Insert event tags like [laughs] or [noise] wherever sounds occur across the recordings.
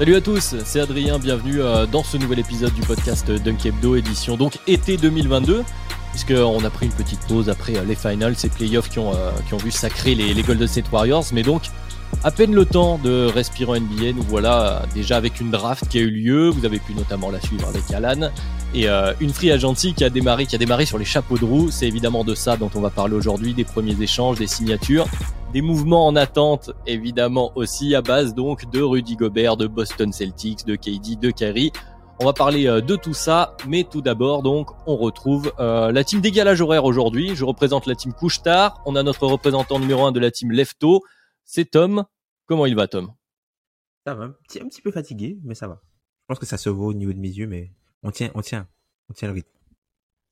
Salut à tous, c'est Adrien, bienvenue euh, dans ce nouvel épisode du podcast Dunk Hebdo, édition donc été 2022, puisqu'on a pris une petite pause après euh, les finals, ces playoffs qui ont, euh, vu sacrer les Golden State Warriors, mais donc à peine le temps de respirer en NBA, nous voilà déjà avec une draft qui a eu lieu, vous avez pu notamment la suivre avec Alan, et une free agency qui a démarré, qui a démarré sur les chapeaux de roue, c'est évidemment de ça dont on va parler aujourd'hui, des premiers échanges, des signatures, des mouvements en attente, évidemment aussi à base donc de Rudy Gobert, de Boston Celtics, de KD, de Kyrie. On va parler euh, de tout ça, mais tout d'abord donc on retrouve euh, la team dégalage horaire aujourd'hui. Je représente la team couche tard. On a notre représentant numéro un de la team Lefto, c'est Tom. Comment il va Tom? Ça va, un petit, un petit peu fatigué, mais ça va. Je pense que ça se vaut au niveau de mes yeux, mais on tient, on tient, on tient le rythme.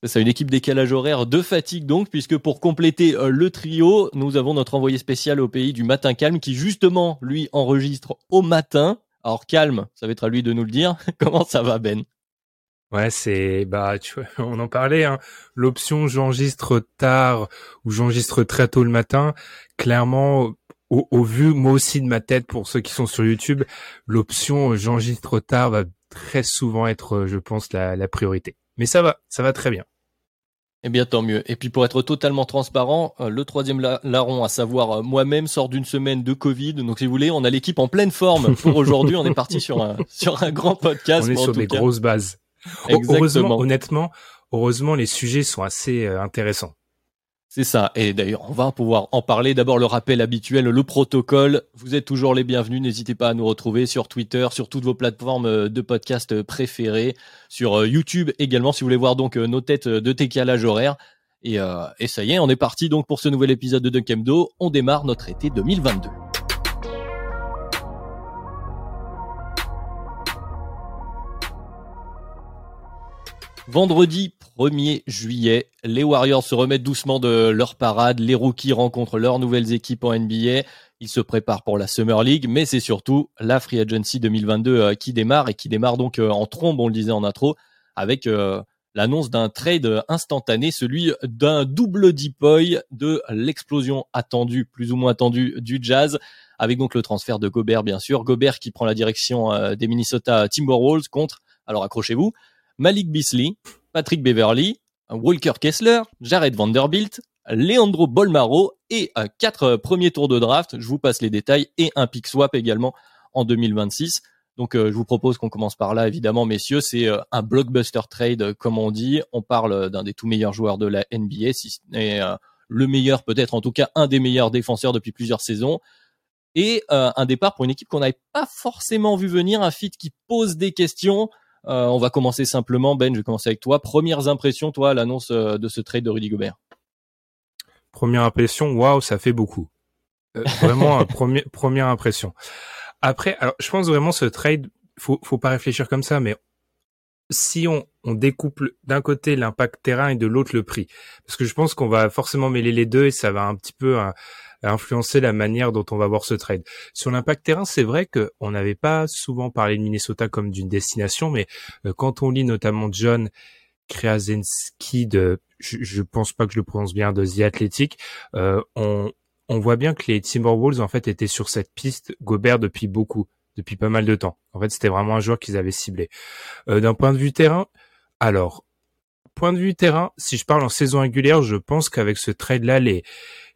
C'est une équipe décalage horaire de fatigue donc, puisque pour compléter euh, le trio, nous avons notre envoyé spécial au pays du matin calme qui justement, lui, enregistre au matin. Alors calme, ça va être à lui de nous le dire. [laughs] Comment ça va Ben? Ouais, c'est bah tu vois, [laughs] on en parlait hein. L'option j'enregistre tard ou j'enregistre très tôt le matin, clairement au, au, vu moi aussi de ma tête pour ceux qui sont sur YouTube, l'option j'enregistre tard va très souvent être je pense la, la priorité. Mais ça va, ça va très bien. Eh bien, tant mieux. Et puis, pour être totalement transparent, euh, le troisième larron, à savoir euh, moi-même, sort d'une semaine de Covid. Donc, si vous voulez, on a l'équipe en pleine forme pour [laughs] aujourd'hui. on est parti sur un, sur un grand podcast. On est sur des grosses bases. Exactement. Heureusement, honnêtement, heureusement, les sujets sont assez euh, intéressants. C'est ça. Et d'ailleurs, on va pouvoir en parler. D'abord, le rappel habituel, le protocole. Vous êtes toujours les bienvenus. N'hésitez pas à nous retrouver sur Twitter, sur toutes vos plateformes euh, de podcast euh, préférées, sur euh, YouTube également, si vous voulez voir donc nos têtes de décalage horaire. Et, euh, et ça y est, on est parti donc pour ce nouvel épisode de Dunkemdo. On démarre notre été 2022. Vendredi 1er juillet, les Warriors se remettent doucement de leur parade, les rookies rencontrent leurs nouvelles équipes en NBA, ils se préparent pour la Summer League, mais c'est surtout la Free Agency 2022 euh, qui démarre et qui démarre donc euh, en trombe, on le disait en intro, avec euh, l'annonce d'un trade instantané, celui d'un double depoy de l'explosion attendue, plus ou moins attendue du Jazz, avec donc le transfert de Gobert bien sûr, Gobert qui prend la direction des Minnesota Timberwolves contre, alors accrochez-vous, Malik Beasley, Patrick Beverly, Walker Kessler, Jared Vanderbilt, Leandro Bolmaro et quatre premiers tours de draft. Je vous passe les détails et un pick swap également en 2026. Donc euh, je vous propose qu'on commence par là évidemment messieurs, c'est euh, un blockbuster trade euh, comme on dit. On parle d'un des tout meilleurs joueurs de la NBA, si n'est le meilleur peut-être en tout cas un des meilleurs défenseurs depuis plusieurs saisons. Et un départ pour une équipe qu'on n'avait pas forcément vu venir, un fit qui pose des questions. Euh, on va commencer simplement, Ben, je vais commencer avec toi. Premières impressions, toi, à l'annonce euh, de ce trade de Rudy Gobert? Première impression, waouh, ça fait beaucoup. Euh, [laughs] vraiment, première impression. Après, alors, je pense vraiment ce trade, faut, faut pas réfléchir comme ça, mais si on, on découpe d'un côté l'impact terrain et de l'autre le prix, parce que je pense qu'on va forcément mêler les deux et ça va un petit peu influencer la manière dont on va voir ce trade. Sur l'impact terrain, c'est vrai qu'on n'avait pas souvent parlé de Minnesota comme d'une destination, mais euh, quand on lit notamment John Krasinski de, je, je, pense pas que je le prononce bien, de The Athletic, euh, on, on voit bien que les Timberwolves en fait étaient sur cette piste Gobert depuis beaucoup, depuis pas mal de temps. En fait, c'était vraiment un joueur qu'ils avaient ciblé. Euh, D'un point de vue terrain, alors point de vue terrain, si je parle en saison régulière, je pense qu'avec ce trade-là, les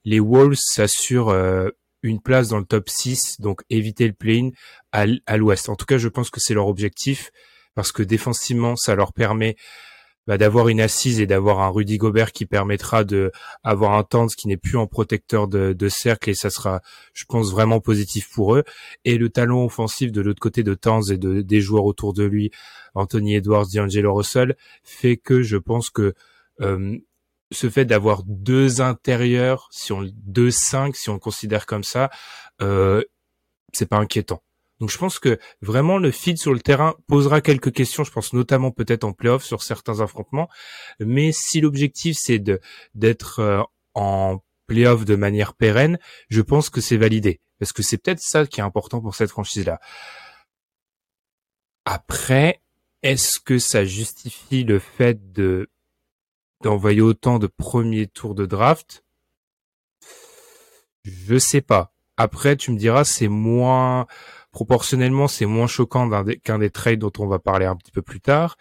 les Wolves s'assurent euh, une place dans le top 6, donc éviter le play-in à, l'ouest. En tout cas, je pense que c'est leur objectif parce que défensivement, ça leur permet bah, d'avoir une assise et d'avoir un Rudy Gobert qui permettra de avoir un Towns qui n'est plus en protecteur de, de, cercle et ça sera, je pense, vraiment positif pour eux. Et le talent offensif de l'autre côté de Towns et de, des joueurs autour de lui, Anthony Edwards, D'Angelo Russell, fait que je pense que euh, ce fait d'avoir deux intérieurs, si on deux cinq, si on le considère comme ça, euh, c'est pas inquiétant. Donc je pense que vraiment le feed sur le terrain posera quelques questions, je pense notamment peut-être en playoff sur certains affrontements. Mais si l'objectif c'est de d'être euh, en playoff de manière pérenne, je pense que c'est validé. Parce que c'est peut-être ça qui est important pour cette franchise-là. Après, est-ce que ça justifie le fait de d'envoyer autant de premiers tours de draft? Je sais pas. Après, tu me diras, c'est moins proportionnellement, c'est moins choquant qu'un des, trades dont on va parler un petit peu plus tard,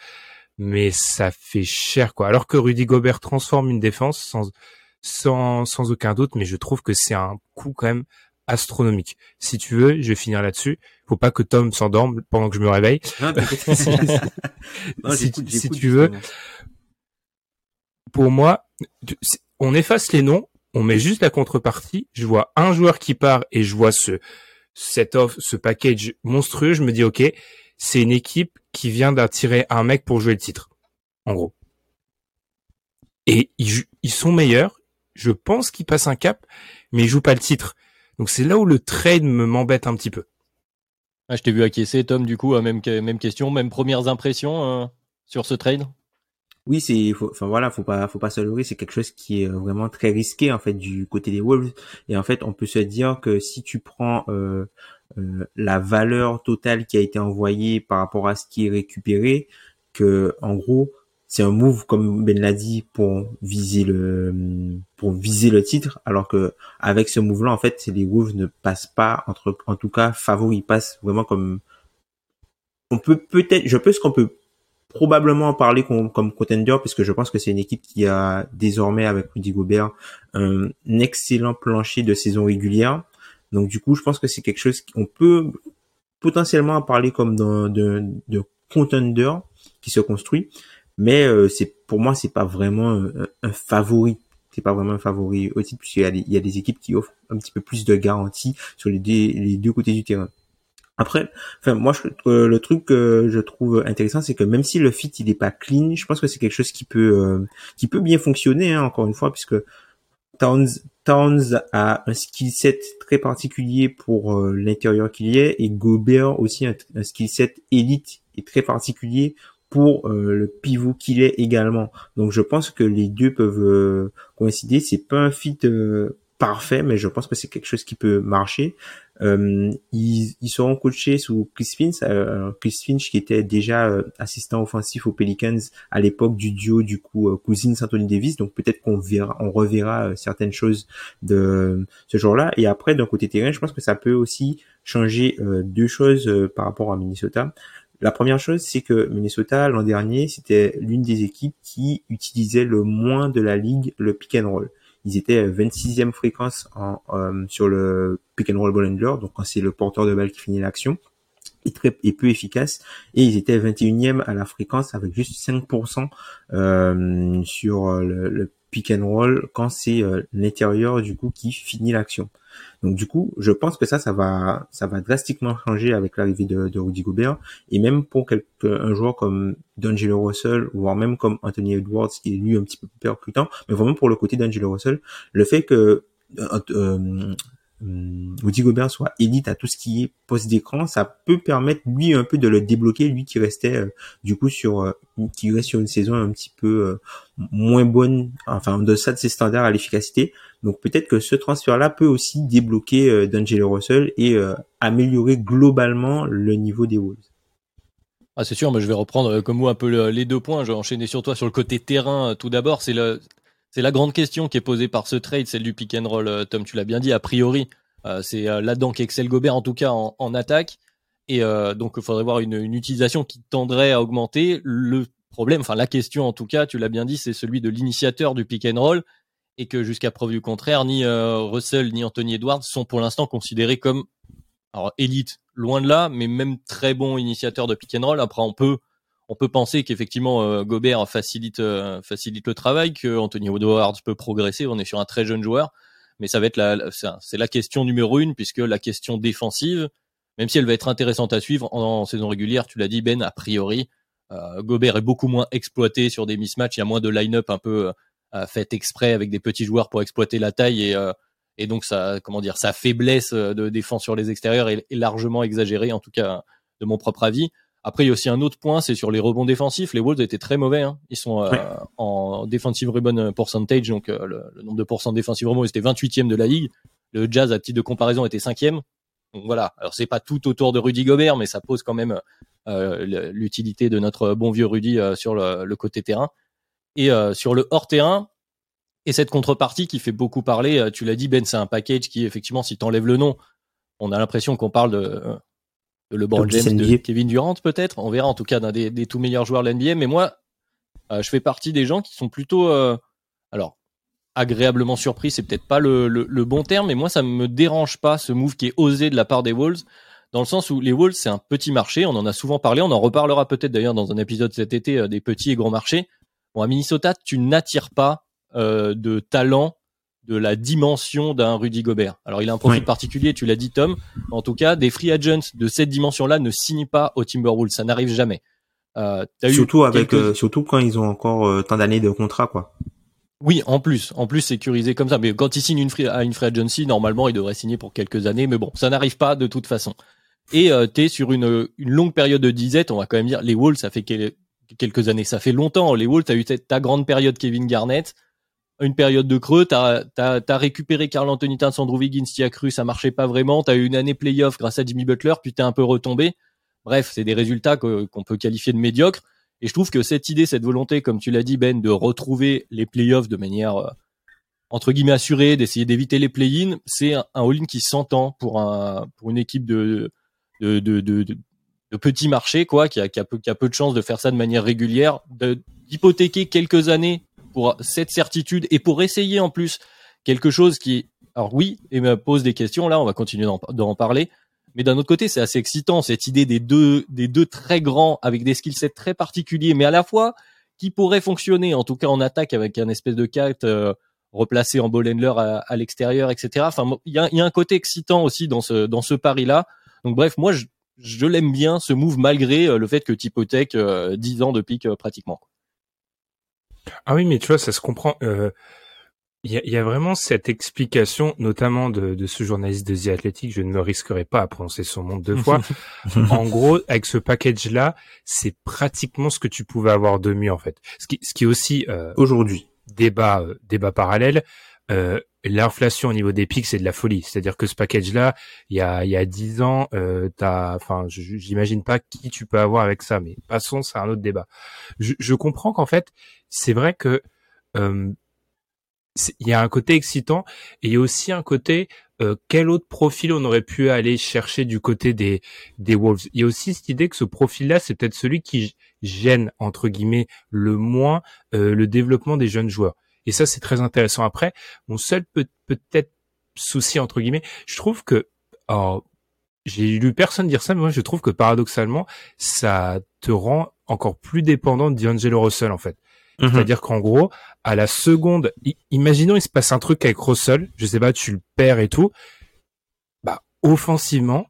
mais ça fait cher, quoi. Alors que Rudy Gobert transforme une défense sans, sans, sans aucun doute, mais je trouve que c'est un coût quand même astronomique. Si tu veux, je vais finir là-dessus. Faut pas que Tom s'endorme pendant que je me réveille. [laughs] si, tu veux, pour moi, on efface les noms, on met juste la contrepartie. Je vois un joueur qui part et je vois ce cette offre, ce package monstrueux, je me dis ok, c'est une équipe qui vient d'attirer un mec pour jouer le titre, en gros. Et ils, ils sont meilleurs. Je pense qu'ils passent un cap, mais ils jouent pas le titre. Donc c'est là où le trade me m'embête un petit peu. Ah, je t'ai vu acquiescer, Tom. Du coup, même même question, même premières impressions euh, sur ce trade? Oui, c'est, enfin voilà, faut pas, faut pas se leurrer, c'est quelque chose qui est euh, vraiment très risqué en fait du côté des Wolves. Et en fait, on peut se dire que si tu prends euh, euh, la valeur totale qui a été envoyée par rapport à ce qui est récupéré, que en gros, c'est un move comme Ben l'a dit pour viser le, pour viser le titre, alors que avec ce move-là, en fait, les Wolves ne passent pas entre, en tout cas, favoris, ils passent vraiment comme on peut peut-être, je pense qu'on peut probablement en parler comme, comme contender puisque je pense que c'est une équipe qui a désormais avec Rudy Gobert un excellent plancher de saison régulière. Donc du coup, je pense que c'est quelque chose qu'on peut potentiellement en parler comme de, de contender qui se construit, mais euh, c'est pour moi c'est pas vraiment un, favori. C'est pas vraiment un favori au titre puisqu'il y y a des équipes qui offrent un petit peu plus de garantie sur les les deux côtés du terrain. Après, enfin moi euh, le truc que je trouve intéressant c'est que même si le fit il est pas clean, je pense que c'est quelque chose qui peut euh, qui peut bien fonctionner hein, encore une fois puisque Towns Towns a un skill set très particulier pour euh, l'intérieur qu'il y est et Gobert aussi un, un skill set élite et très particulier pour le pivot qu'il est également. Donc je pense que les deux peuvent coïncider. C'est pas un fit parfait, mais je pense que c'est quelque chose qui peut marcher. Euh, ils, ils, seront coachés sous Chris Finch, euh, Chris Finch qui était déjà euh, assistant offensif aux Pelicans à l'époque du duo du coup euh, Cousins Anthony Davis. Donc peut-être qu'on verra, on reverra euh, certaines choses de ce genre-là. Et après d'un côté terrain, je pense que ça peut aussi changer deux choses par rapport à Minnesota. La première chose, c'est que Minnesota l'an dernier, c'était l'une des équipes qui utilisait le moins de la ligue le pick and roll ils étaient 26e fréquence en, euh, sur le pick and roll ball handler, donc quand c'est le porteur de balle qui finit l'action, et très et peu efficace et ils étaient 21e à la fréquence avec juste 5% euh, sur le, le, pick and roll quand c'est euh, l'intérieur du coup qui finit l'action. Donc du coup, je pense que ça, ça va, ça va drastiquement changer avec l'arrivée de, de, Rudy Gobert et même pour quelque, un joueur comme D'Angelo Russell, voire même comme Anthony Edwards, qui est lui un petit peu percutant, mais vraiment pour le côté d'Angelo Russell, le fait que euh, euh Rudy Gobert soit élite à tout ce qui est poste d'écran, ça peut permettre lui un peu de le débloquer, lui qui restait euh, du coup sur euh, qui reste une saison un petit peu euh, moins bonne, enfin de ça de ses standards à l'efficacité. Donc peut-être que ce transfert-là peut aussi débloquer D'Angelo Russell et améliorer globalement le niveau des Wolves. Ah, c'est sûr, mais je vais reprendre comme moi un peu les deux points. Je vais enchaîner sur toi sur le côté terrain. Tout d'abord, c'est le c'est la grande question qui est posée par ce trade, celle du pick and roll. Euh, Tom, tu l'as bien dit, a priori, euh, c'est euh, là-dedans qu'Excel Gobert, en tout cas en, attaque. Et donc, il faudrait voir une, utilisation qui tendrait à augmenter. Le problème, enfin la question en tout cas, tu l'as bien dit, c'est celui de l'initiateur du pick and roll. Et que jusqu'à preuve du contraire, ni Russell ni Anthony Edwards sont pour l'instant considérés comme alors élite, loin de là, mais même très bons initiateurs de pick and roll. Après, on peut on peut penser qu'effectivement euh, Gobert facilite euh, facilite le travail, que Anthony peut progresser. On est sur un très jeune joueur, mais ça va être la, c'est la question numéro une puisque la question défensive, même si elle va être intéressante à suivre en, saison régulière, tu l'as dit Ben, a priori, euh, Gobert est beaucoup moins exploité sur des mismatchs. Il y a moins de line-up un peu fait exprès avec des petits joueurs pour exploiter la taille et et donc ça comment dire sa faiblesse de défense sur les extérieurs est largement exagérée en tout cas de mon propre avis. Après, il y a aussi un autre point, c'est sur les rebonds défensifs. Les Wolves étaient très mauvais. Hein. Ils sont euh, en defensive rebound percentage, donc euh, le, nombre de pourcents défensifs rebonds, c'était 28e de la ligue. Le Jazz, à titre de comparaison, était 5e. Donc voilà. Alors c'est pas tout autour de Rudy Gobert, mais ça pose quand même euh, l'utilité de notre bon vieux Rudy sur le, côté terrain et sur le hors terrain. Et cette contrepartie qui fait beaucoup parler, tu l'as dit Ben, c'est un package qui effectivement, si t'enlèves le nom, on a l'impression qu'on parle de le LeBron James, de Kevin Durant peut-être. On verra en tout cas d'un des, des, tout meilleurs joueurs de l'NBA. Mais moi, euh, je fais partie des gens qui sont plutôt, euh, alors agréablement surpris, c'est peut-être pas le, le, bon terme, mais moi ça me dérange pas ce move qui est osé de la part des Wolves, dans le sens où les Wolves c'est un petit marché, on en a souvent parlé, on en reparlera peut-être d'ailleurs dans un épisode cet été euh, des petits et grands marchés. Bon à Minnesota, tu n'attires pas de talent de la dimension d'un Rudy Gobert. Alors il a un profil particulier, tu l'as dit Tom. En tout cas, des free agents de cette dimension-là ne signent pas au Timberwolves, ça n'arrive jamais. Euh, surtout avec, euh, surtout quand ils ont encore euh, tant d'années de contrat, quoi. Oui, en plus, en plus sécurisé comme ça. Mais quand ils signent une free, à une free agency, normalement, ils devraient signer pour quelques années. Mais bon, ça n'arrive pas de toute façon. Et euh, t'es sur une, une longue période de disette. On va quand même dire, les Wolves, ça fait quelques années, ça fait longtemps. Les Wolves, t'as eu ta grande période Kevin Garnett une période de creux, t'as as, récupéré Carl Anthony Towns, Andrew Wiggins, t'y as cru, ça marchait pas vraiment, t'as eu une année playoff grâce à Jimmy Butler, puis t'es un peu retombé. Bref, c'est des résultats qu'on peut qualifier de médiocres. Et je trouve que cette idée, cette volonté, comme tu l'as dit Ben, de retrouver les playoffs de manière euh, entre guillemets assurée, d'essayer d'éviter les play-in, c'est un, all-in qui s'entend pour un pour une équipe de de, de, de, de petit marché quoi, qui a, qui a, peu, qui a peu de chances de faire ça de manière régulière, d'hypothéquer quelques années pour cette certitude et pour essayer en plus quelque chose qui, alors oui, et me pose des questions. Là, on va continuer d'en parler. Mais d'un autre côté, c'est assez excitant cette idée des deux, des deux très grands avec des skillsets très particuliers, mais à la fois qui pourraient fonctionner, en tout cas en attaque avec un espèce de carte euh, replacé en ball handler à, l'extérieur, etc. Enfin, il y a, y a, un côté excitant aussi dans ce dans ce pari là. Donc bref, moi je, je l'aime bien ce move malgré euh, le fait que Typotech euh, 10 ans de pique euh, pratiquement. Ah oui, mais tu vois, ça se comprend. Euh, il y, a, vraiment cette explication, notamment de, ce journaliste de The Athletic, je ne me risquerai pas à prononcer son nom deux fois. [laughs] en gros, avec ce package-là, c'est pratiquement ce que tu pouvais avoir de mieux en fait. Ce qui, ce qui est aussi euh, aujourd'hui débat euh, débat parallèle. L'inflation au niveau des pics, c'est de la folie. C'est-à-dire que ce package-là, il y a il y a dix ans, euh, t'as, enfin, j'imagine pas qui tu peux avoir avec ça, mais passons, c'est un autre débat. Je, je comprends qu'en fait, c'est vrai que euh, il y a un côté excitant et il y a aussi un côté euh, quel autre profil on aurait pu aller chercher du côté des des Wolves? Il y a aussi cette idée que ce profil-là, c'est peut-être celui qui gêne entre guillemets le moins euh, le développement des jeunes joueurs. Et ça, c'est très intéressant. Après, mon seul peut peut-être souci entre guillemets, je trouve que alors, j'ai lu personne dire ça, mais moi je trouve que paradoxalement, ça te rend encore plus dépendant de D'Angelo Russell en fait. Mhm. C'est-à-dire qu'en gros, à la seconde, imaginons il se passe un truc avec Russell, je sais pas, tu le perds et tout, bah offensivement,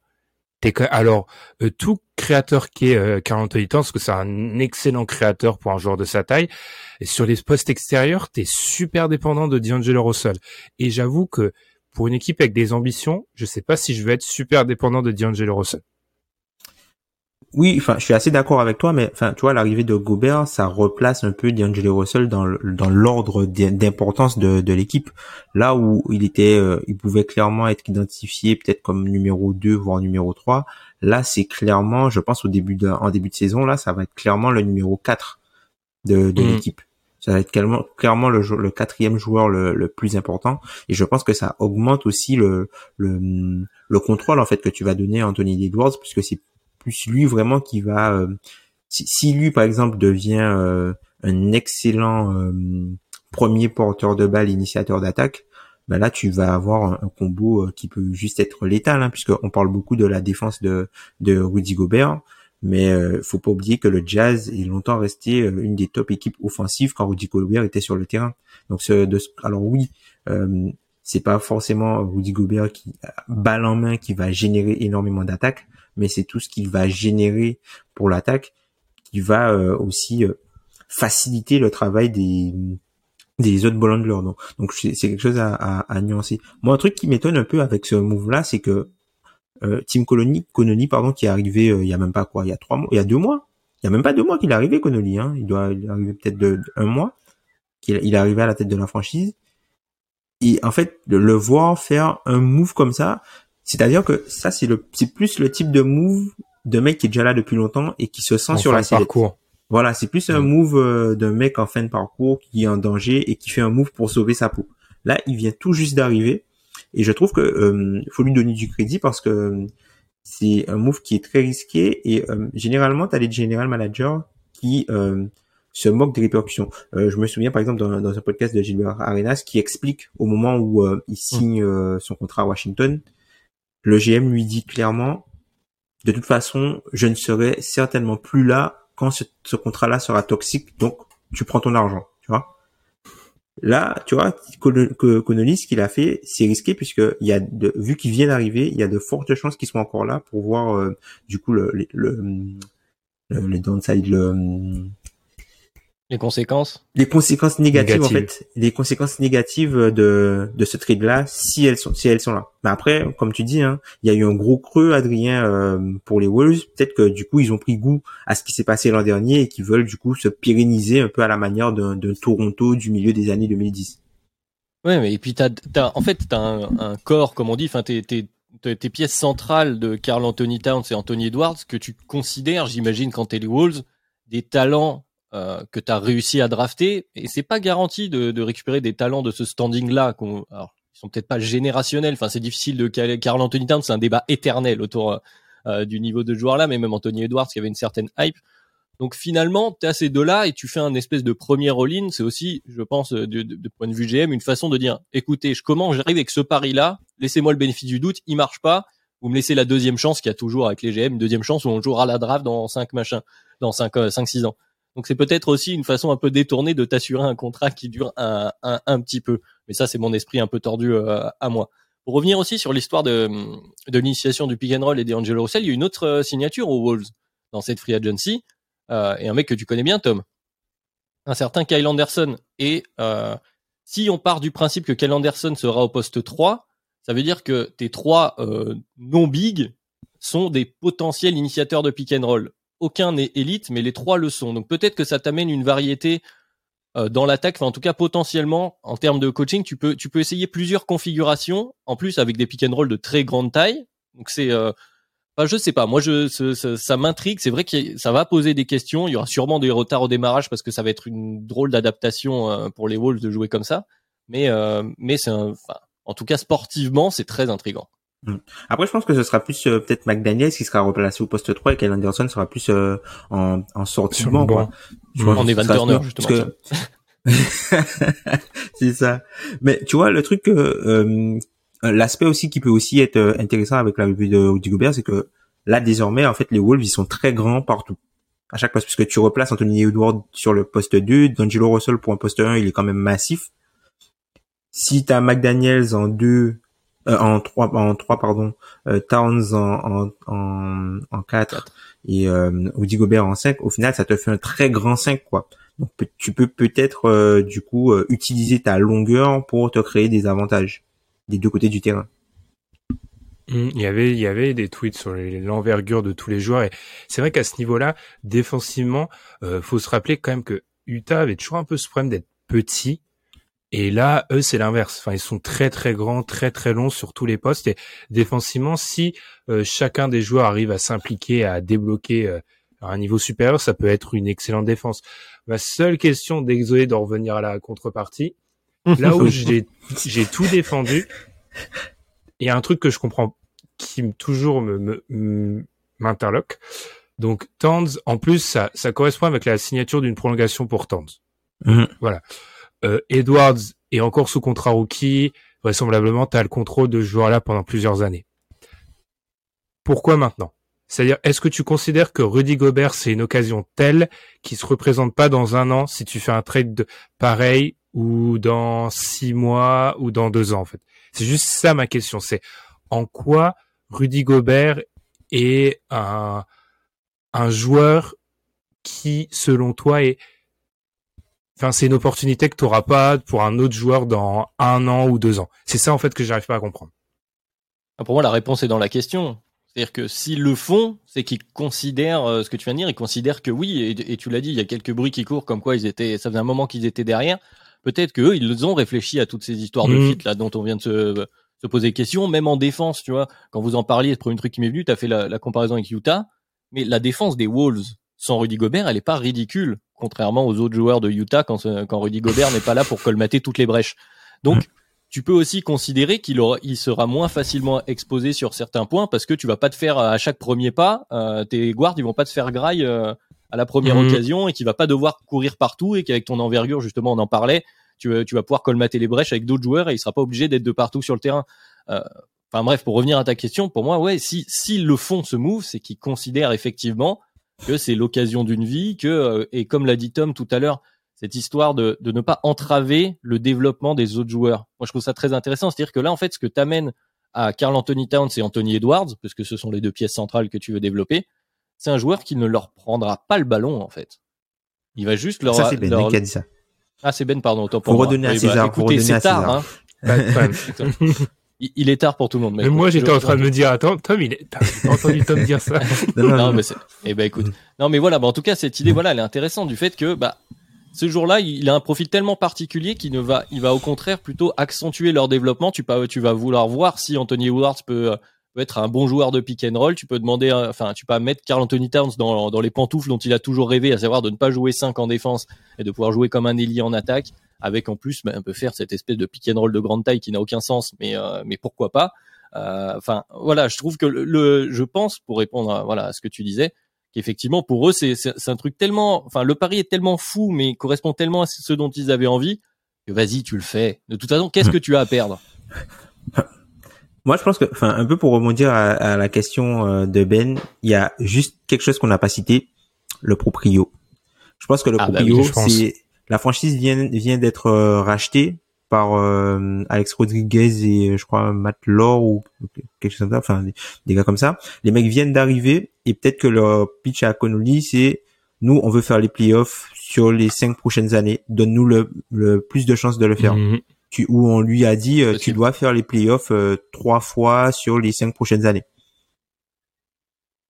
alors euh, tout créateur qui est euh, Carl Anthony parce que c'est un excellent créateur pour un joueur de sa taille, et sur les postes extérieurs, t'es super dépendant de D'Angelo Russell. Et j'avoue que pour une équipe avec des ambitions, je sais pas si je vais être super dépendant de D'Angelo Russell. Oui, enfin, je suis assez d'accord avec toi, mais enfin, tu vois, l'arrivée de Gobert, ça replace un peu D'Angelo Russell dans dans l'ordre d'importance de, de l'équipe. Là où il était, euh, il pouvait clairement être identifié peut-être comme numéro 2 voire numéro 3. Là, c'est clairement, je pense au début de en début de saison, là, ça va être clairement le numéro 4 de, de mm. l'équipe. Ça va être clairement, clairement le, le quatrième joueur le, le, plus important. Et je pense que ça augmente aussi le, le, le contrôle en fait que tu vas donner à Anthony Edwards, puisque c'est plus lui vraiment qui va euh, si, lui par exemple devient euh, un excellent euh, premier porteur de balle, initiateur d'attaque, ben là tu vas avoir un, combo qui peut juste être létal, hein, puisqu'on parle beaucoup de la défense de, Rudy Gobert. Mais euh, faut pas oublier que le Jazz est longtemps resté une des top équipes offensives quand Rudy Gobert était sur le terrain. Donc ce, de, alors oui, euh, c'est pas forcément Rudy Gobert qui balle en main qui va générer énormément d'attaques, mais c'est tout ce qu'il va générer pour l'attaque qui va euh, aussi euh, faciliter le travail des des autres ballons de l'or. Donc, donc c'est quelque chose à, à, à, nuancer. Moi, un truc qui m'étonne un peu avec ce move-là, c'est que euh, Tim Colony, Connolly, pardon, qui est arrivé euh, il y a même pas quoi, il y a trois mois, il y a deux mois, il y a même pas deux mois qu'il est arrivé Connolly, hein, il doit arrivé peut-être de, un mois, qu'il il est arrivé à la tête de la franchise. Et en fait, le, le voir faire un move comme ça, c'est-à-dire que ça c'est le c'est plus le type de move de mec qui est déjà là depuis longtemps et qui se sent En sur fin la sellette. parcours. Voilà, c'est plus un Mm. move euh, d'un mec en fin de parcours qui est en danger et qui fait un move pour sauver sa peau. Là, il vient tout juste d'arriver et je trouve que euh, faut lui donner du crédit parce que euh, c'est un move qui est très risqué et euh, généralement, tu as des general managers qui euh, se moquent des répercussions. Euh, je me souviens par exemple dans, dans un podcast de Gilbert Arenas qui explique au moment où il signe euh, son contrat à Washington, le GM lui dit clairement de toute façon, je ne serai certainement plus là quand ce, contrat-là sera toxique, donc tu prends ton argent, tu vois. Là, tu vois, Con- Connolly, ce qu'il a fait, c'est risqué puisque il y a de, vu qu'il vient d'arriver, il y a de fortes chances qu'il soit encore là pour voir euh, du coup le, le, le, le downside, le, Les conséquences? Les conséquences négatives, Négatives. en fait, les conséquences négatives de de ce trade là si elles sont si elles sont là. Mais après, comme tu dis, hein, il y a eu un gros creux, Adrien, euh, pour les Wolves. Peut-être que du coup ils ont pris goût à ce qui s'est passé l'an dernier et qu'ils veulent du coup se pérenniser un peu à la manière d'un d'un Toronto du milieu des années 2010. Ouais, mais et puis t'as, t'as, en fait, t'as un, un corps, comme on dit, enfin, tes, tes, tes tes pièces centrales de Carl Anthony Towns et Anthony Edwards que tu considères, j'imagine, quand t'es les Wolves, des talents euh, que t'as réussi à drafter. Et c'est pas garanti de, de récupérer des talents de ce standing-là. qu'on- Alors, ils sont peut-être pas générationnels. Enfin, c'est difficile de caler Carl Anthony Towns, c'est un débat éternel autour euh, du niveau de ce joueur-là, mais même Anthony Edwards qui avait une certaine hype. Donc finalement, tu as ces deux-là et tu fais un espèce de premier all-in. C'est aussi, je pense, de, de, de point de vue GM, une façon de dire, écoutez, je commence, j'arrive avec ce pari-là, laissez-moi le bénéfice du doute, il marche pas, vous me laissez la deuxième chance qu'il y a toujours avec les GM, deuxième chance où on jouera la draft dans cinq machins, dans cinq, euh, cinq, six ans. Donc c'est peut-être aussi une façon un peu détournée de t'assurer un contrat qui dure un, un, petit peu. Mais ça, c'est mon esprit un peu tordu euh, à moi. Pour revenir aussi sur l'histoire de, de l'initiation du pick and roll et d'Angelo Russell, il y a une autre euh, signature aux Wolves dans cette free agency, euh, et un mec que tu connais bien, Tom. Un certain Kyle Anderson. Et si on part du principe que Kyle Anderson sera au poste 3, ça veut dire que tes trois euh, non big sont des potentiels initiateurs de pick and roll. Aucun n'est élite, mais les trois le sont. Donc peut-être que ça t'amène une variété euh, dans l'attaque. Enfin, en tout cas, potentiellement, en termes de coaching, tu peux tu peux essayer plusieurs configurations, en plus avec des pick and roll de très grande taille. Donc c'est euh, je sais pas. Moi, je, ça m'intrigue. C'est vrai que ça va poser des questions. Il y aura sûrement des retards au démarrage parce que ça va être une drôle d'adaptation euh, pour les Wolves de jouer comme ça. Mais, euh, mais c'est enfin, en tout cas sportivement, c'est très intrigant. Après, je pense que ce sera plus euh, peut-être McDaniels qui sera replacé au poste 3 et Kyle Anderson sera plus euh, en, en sortie de Sur banc. quoi. Je sera Turner, justement. parce que- [laughs] c'est ça. Mais tu vois, le truc, que, euh, l'aspect aussi qui peut aussi être euh, intéressant avec la revue de Rudy Gobert, c'est que là, désormais, en fait, les Wolves, ils sont très grands partout. À chaque poste, puisque tu replaces Anthony Edwards sur le poste 2, D'Angelo Russell pour un poste 1, il est quand même massif. Si t'as McDaniels en 2, euh, en 3, en 3, pardon, euh, Towns en, en, en, 4 et euh, Rudy Gobert en 5, au final, ça te fait un très grand 5, quoi. Donc, tu peux peut-être, euh, du coup, euh, utiliser ta longueur pour te créer des avantages des deux côtés du terrain. Mm, Il y avait, il y avait des tweets sur l'envergure de tous les joueurs et c'est vrai qu'à ce niveau-là, défensivement, euh, faut se rappeler quand même que Utah avait toujours un peu ce problème d'être petit et là, eux, c'est l'inverse. Enfin, ils sont très très grands, très très longs sur tous les postes et défensivement, si euh, chacun des joueurs arrive à s'impliquer, à débloquer euh, à un niveau supérieur, ça peut être une excellente défense. Ma seule question, désolé d'en revenir à la contrepartie, là où [laughs] j'ai j'ai tout défendu, il y a un truc que je comprends qui toujours me- m'interloque. Donc Towns, en plus, ça, ça correspond avec la signature d'une prolongation pour Towns. Mhm. Voilà. Euh, Edwards est encore sous contrat rookie. Vraisemblablement, tu as le contrôle de ce joueur-là pendant plusieurs années. Pourquoi maintenant? C'est-à-dire, est-ce que tu considères que Rudy Gobert, c'est une occasion telle qui se représente pas dans un an si tu fais un trade de pareil ou dans six mois ou dans deux ans, en fait? C'est juste ça ma question. C'est en quoi Rudy Gobert est un, un joueur qui, selon toi, est, enfin, c'est une opportunité que tu n'auras pas pour un autre joueur dans un an ou deux ans. C'est ça, en fait, que j'arrive pas à comprendre. Ah, pour moi, la réponse est dans la question. C'est-à-dire que s'ils le font, c'est qu'ils considèrent euh, ce que tu viens de dire, ils considèrent que oui, et, tu l'as dit, il y a quelques bruits qui courent comme quoi ils étaient, ça faisait un moment qu'ils étaient derrière. Peut-être qu'eux, ils ont réfléchi à toutes ces histoires de fit là dont on vient de se, se poser question, même en défense, tu vois. Quand vous en parliez, le premier truc qui m'est venu, tu as fait la, la, comparaison avec Utah, mais la défense des Wolves sans Rudy Gobert, elle est pas ridicule, contrairement aux autres joueurs de Utah quand, quand Rudy Gobert n'est pas là pour colmater toutes les brèches. Donc, mmh tu peux aussi considérer qu'il aura, il sera moins facilement exposé sur certains points parce que tu vas pas te faire à chaque premier pas, euh, tes guards ils vont pas te faire graille euh, à la première mhm. occasion et qu'il va pas devoir courir partout et qu'avec ton envergure justement on en parlait, tu, tu vas pouvoir colmater les brèches avec d'autres joueurs et il sera pas obligé d'être de partout sur le terrain. Euh, enfin bref, pour revenir à ta question, pour moi ouais, si s'ils le font ce move, c'est qu'ils considèrent effectivement que c'est l'occasion d'une vie, que euh, et comme l'a dit Tom tout à l'heure, cette histoire de, de ne pas entraver le développement des autres joueurs. Moi, je trouve ça très intéressant. C'est-à-dire que là, en fait, ce que t'amènes à Carl Anthony Towns et Anthony Edwards, parce que ce sont les deux pièces centrales que tu veux développer, c'est un joueur qui ne leur prendra pas le ballon, en fait. Il va juste leur... Ça, c'est Ben qui a dit ça. Ah, c'est Ben, pardon. Autant pour redonner à César. écoutez, c'est tard, hein. [laughs] il est tard pour tout le monde. Mais, moi, j'étais en train de me dire, attends, Tom, il est, t'as entendu Tom dire ça? [laughs] [laughs] non, non, non, mais c'est, eh ben, écoute. Non, mais voilà, bah, en tout cas, cette idée, voilà, elle est intéressante du fait que, bah, ce jour-là, il a un profil tellement particulier qu'il ne va, il va au contraire plutôt accentuer leur développement. Tu, tu vas vouloir voir si Anthony Edwards peut, peut être un bon joueur de pick and roll. Tu peux demander, enfin, tu peux mettre Carl Anthony Towns dans, dans les pantoufles dont il a toujours rêvé, à savoir de ne pas jouer 5 en défense et de pouvoir jouer comme un ailier en attaque. Avec en plus, ben, on peut faire cette espèce de pick and roll de grande taille qui n'a aucun sens, mais, euh, mais pourquoi pas? Euh, enfin, voilà, je trouve que le, je pense, pour répondre à, voilà, à ce que tu disais, qu'effectivement pour eux c'est c'est un truc tellement enfin le pari est tellement fou mais correspond tellement à ce dont ils avaient envie que vas-y tu le fais de toute façon qu'est-ce que tu as à perdre? [laughs] moi je pense que enfin un peu pour rebondir à, la question euh, de Ben il y a juste quelque chose qu'on n'a pas cité le proprio je pense que le ah bah proprio c'est la franchise vient vient d'être euh, rachetée par euh, Alex Rodriguez et je crois Matt Law ou quelque chose comme ça, enfin des, gars comme ça. Les mecs viennent d'arriver et peut-être que leur pitch à Connolly c'est nous on veut faire les playoffs sur les cinq prochaines années, donne-nous le, plus de chances de le faire. Mhm. Tu, où on lui a dit euh, tu dois faire les playoffs euh, trois fois sur les cinq prochaines années.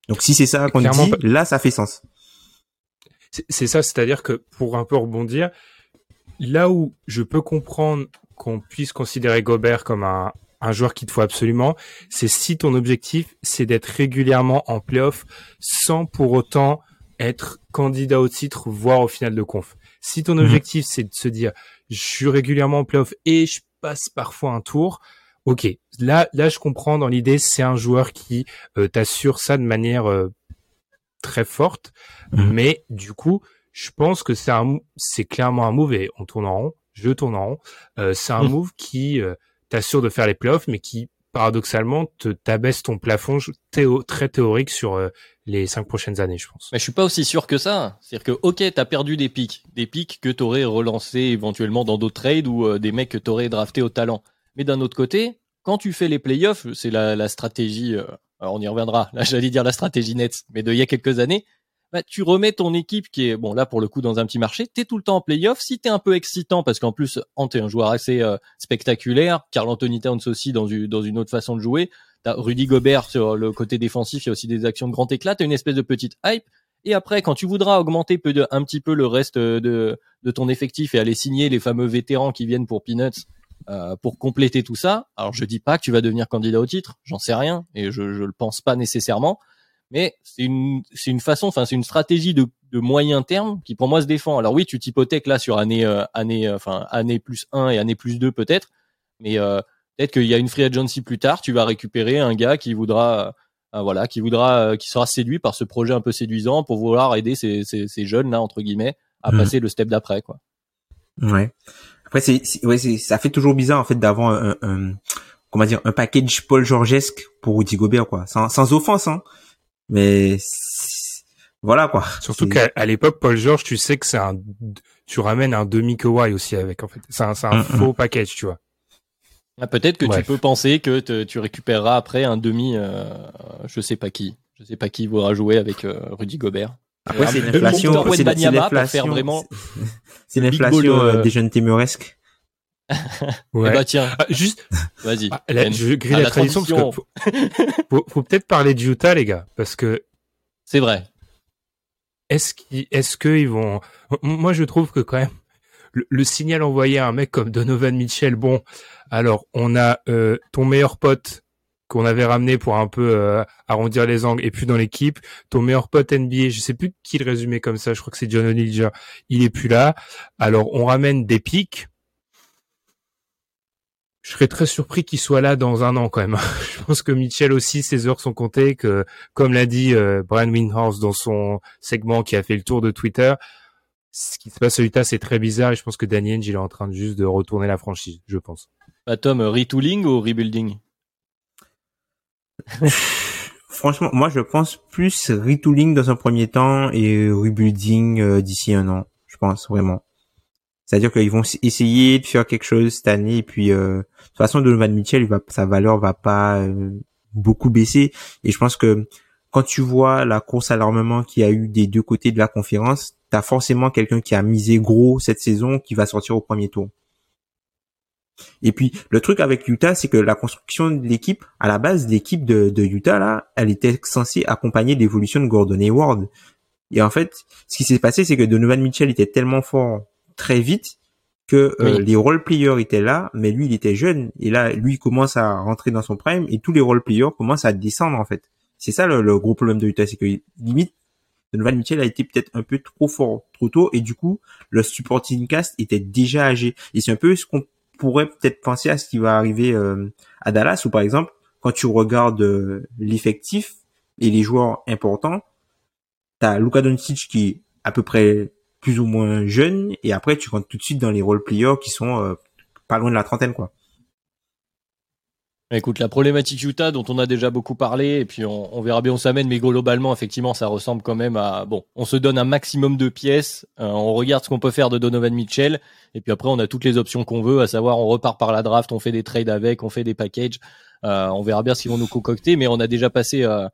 Donc si c'est ça qu'on dit, là ça fait sens. C'est ça, c'est-à-dire que pour un peu rebondir, là où je peux comprendre qu'on puisse considérer Gobert comme un, un joueur qu'il te faut absolument, c'est si ton objectif, c'est d'être régulièrement en playoff sans pour autant être candidat au titre, voire au final de conf. Si ton mhm. objectif, c'est de se dire, je suis régulièrement en playoff et je passe parfois un tour, ok. Là, là, je comprends dans l'idée, c'est un joueur qui euh, t'assure ça de manière euh, très forte, mhm. mais du coup, je pense que c'est un, c'est clairement un move et on tourne en rond, je tourne en rond. Euh, c'est un mmh. move qui euh, t'assure de faire les playoffs, mais qui paradoxalement te t'abaisse ton plafond théo, très théorique sur euh, les cinq prochaines années, je pense. Mais je suis pas aussi sûr que ça. C'est-à-dire que ok, t'as perdu des pics, des pics que t'aurais relancé éventuellement dans d'autres trades ou euh, des mecs que t'aurais drafté au talent. Mais d'un autre côté, quand tu fais les playoffs, c'est la, la stratégie. alors on y reviendra. Là, j'allais dire la stratégie Nets, mais de il y a quelques années bah, tu remets ton équipe qui est bon là pour le coup dans un petit marché, t'es tout le temps en playoff. Si t'es un peu excitant parce qu'en plus Ant est un joueur assez euh, spectaculaire, Carl Anthony Towns aussi dans dans une autre façon de jouer. T'as Rudy Gobert sur le côté défensif, il y a aussi des actions de grand éclat. T'as une espèce de petite hype. Et après, quand tu voudras augmenter peu de, un petit peu le reste de, de ton effectif et aller signer les fameux vétérans qui viennent pour Peanuts euh, pour compléter tout ça, alors je dis pas que tu vas devenir candidat au titre, j'en sais rien et je je le pense pas nécessairement mais c'est une c'est une façon, enfin c'est une stratégie de, de moyen terme qui pour moi se défend. Alors oui, tu t'hypothèques là sur année euh, année euh, enfin année plus 1 et année plus 2 peut-être, mais euh, peut-être qu'il y a une free agency plus tard, tu vas récupérer un gars qui voudra voilà, qui voudra qui sera séduit par ce projet un peu séduisant pour vouloir aider ces, ces, ces jeunes là entre guillemets à mmh. passer le step d'après quoi. Ouais. Après c'est ouais, ça fait toujours bizarre en fait d'avoir un, un, comment dire un package Paul Georgesque pour Rudy Gobert quoi. Sans, sans offense hein Mais voilà quoi. Surtout C'est- qu'à à l'époque, Paul George, tu sais que c'est un, tu ramènes un demi Kawhi aussi avec, en fait. C'est un, c'est un Mm, mm. faux package, tu vois. Ah, Peut-être que Bref. tu peux penser que te- tu récupéreras après un demi, euh, je sais pas qui. Je sais pas qui voudra jouer avec euh, Rudy Gobert. Après, c'est Euh, l'inflation. [laughs] C'est l'inflation. faire vraiment C'est l'inflation euh, des jeunes témuresques. [laughs] Ouais. Eh bah tiens, Ah, juste, vas-y. ah, je grille Ah, la, la tradition parce que faut, faut, faut peut-être parler de Utah, les gars, parce que C'est vrai. est-ce qu'ils, est-ce qu'ils vont, moi, je trouve que quand même, le, le signal envoyé à un mec comme Donovan Mitchell, bon, alors, on a euh, ton meilleur pote qu'on avait ramené pour un peu euh, arrondir les angles et puis dans l'équipe, ton meilleur pote NBA, je sais plus qui le résumait comme ça, je crois que c'est John O'Neill il est plus là. Alors, on ramène des pics. Je serais très surpris qu'il soit là dans un an quand même. [laughs] je pense que Mitchell aussi, ses heures sont comptées, que comme l'a dit euh, Brian Windhorst dans son segment qui a fait le tour de Twitter, ce qui se passe à Utah, c'est très bizarre et je pense que Danny Ainge, il est en train de juste de retourner la franchise, je pense. Bah, Tom, retooling ou rebuilding? [laughs] Franchement, moi je pense plus retooling dans un premier temps et rebuilding euh, d'ici un an. Je pense vraiment. C'est-à-dire qu'ils vont essayer de faire quelque chose cette année et puis euh, de toute façon Donovan Mitchell, va, sa valeur va pas euh, beaucoup baisser et je pense que quand tu vois la course à l'armement qu'il y a eu des deux côtés de la conférence, t'as forcément quelqu'un qui a misé gros cette saison qui va sortir au premier tour. Et puis le truc avec Utah, c'est que la construction de l'équipe, à la base, l'équipe de, de Utah là, elle était censée accompagner l'évolution de Gordon Hayward. Et en fait, ce qui s'est passé, c'est que Donovan Mitchell était tellement fort très vite que euh, Oui. les role players étaient là, mais lui il était jeune. Et là, lui il commence à rentrer dans son prime et tous les role players commencent à descendre en fait. C'est ça le, le gros problème de Utah, c'est que limite Donovan Mitchell a été peut-être un peu trop fort trop tôt et du coup le supporting cast était déjà âgé. Et c'est un peu ce qu'on pourrait peut-être penser à ce qui va arriver euh, à Dallas où par exemple quand tu regardes euh, l'effectif et les joueurs importants, t'as Luka Doncic qui est à peu près plus ou moins jeune et après tu rentres tout de suite dans les role players qui sont euh, pas loin de la trentaine quoi. Écoute, la problématique Utah dont on a déjà beaucoup parlé, et puis on, on verra bien où ça mène, mais globalement, effectivement, ça ressemble quand même à... Bon, on se donne un maximum de pièces, euh, on regarde ce qu'on peut faire de Donovan Mitchell, et puis après, on a toutes les options qu'on veut, à savoir, on repart par la draft, on fait des trades avec, on fait des packages, euh, on verra bien ce qu'ils vont nous concocter, mais on a déjà passé euh,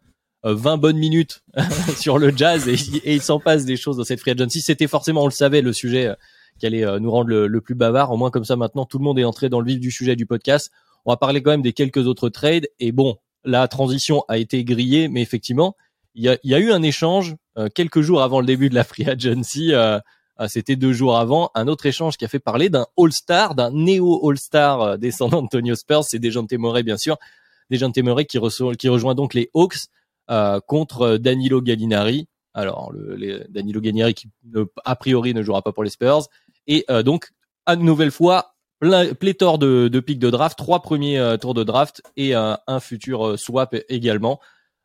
euh, 20 bonnes minutes [laughs] sur le jazz, et, et il s'en passe des choses dans cette free agency. C'était forcément, on le savait, le sujet euh, qui allait euh, nous rendre le, le plus bavard, au moins comme ça, maintenant, tout le monde est entré dans le vif du sujet du podcast. On va parler quand même des quelques autres trades. Et bon, la transition a été grillée, mais effectivement, il y a, y a eu un échange euh, quelques jours avant le début de la free agency. euh, euh, C'était deux jours avant, un autre échange qui a fait parler d'un All-Star, d'un néo All-Star euh, des San Antonio Spurs. C'est Dejounte Murray, bien sûr. Dejounte Murray qui, qui rejoint donc les Hawks euh, contre euh, Danilo Gallinari. Alors, le, Danilo Gallinari qui, a priori, ne jouera pas pour les Spurs. Et euh, donc, à nouvelle fois, plein, pléthore de, de pics de draft, trois premiers euh, tours de draft et euh, un futur euh, swap également.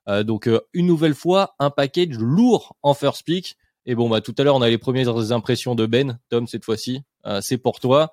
Euh, donc euh, une nouvelle fois un package lourd en first pick. Et bon bah tout à l'heure on a les premières impressions de Ben, Tom cette fois-ci, Euh, c'est pour toi.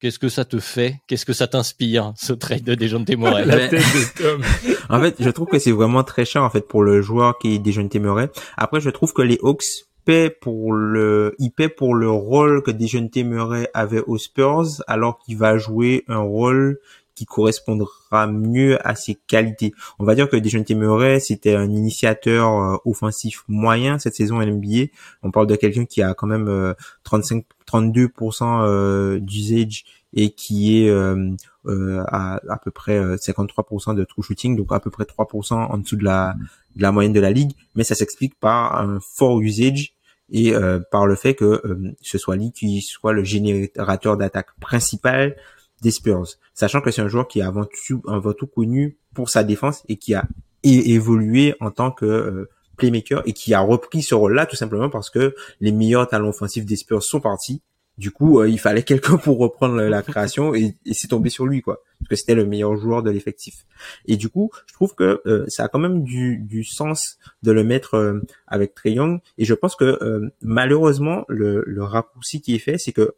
Qu'est-ce que ça te fait? Qu'est-ce que ça t'inspire ce trade de Dejounte Murray? La tête de Tom. En fait, je trouve que c'est vraiment très cher en fait pour le joueur qui est Dejounte Murray. Après, je trouve que les Hawks paient pour le, ils paient pour le rôle que Dejounte Murray avait aux Spurs, alors qu'il va jouer un rôle qui correspondra mieux à ses qualités. On va dire que Dejounte Murray, c'était un initiateur euh, offensif moyen cette saison NBA. On parle de quelqu'un qui a quand même euh, 35, 32% euh, d'usage et qui est euh, euh, à à peu près euh, 53% de true shooting, donc à peu près 3% en dessous de la de la moyenne de la ligue, mais ça s'explique par un fort usage et euh, par le fait que euh, ce soit lui qui soit le générateur d'attaque principal des Spurs, sachant que c'est un joueur qui est avant tout, avant tout connu pour sa défense et qui a évolué en tant que euh, playmaker et qui a repris ce rôle-là tout simplement parce que les meilleurs talents offensifs des Spurs sont partis. Du coup, euh, il fallait quelqu'un [laughs] pour reprendre la création et, et c'est tombé sur lui, quoi, parce que c'était le meilleur joueur de l'effectif. Et du coup, je trouve que euh, ça a quand même du, du sens de le mettre euh, avec Trey Young. Et je pense que euh, malheureusement, le, le raccourci qui est fait, c'est que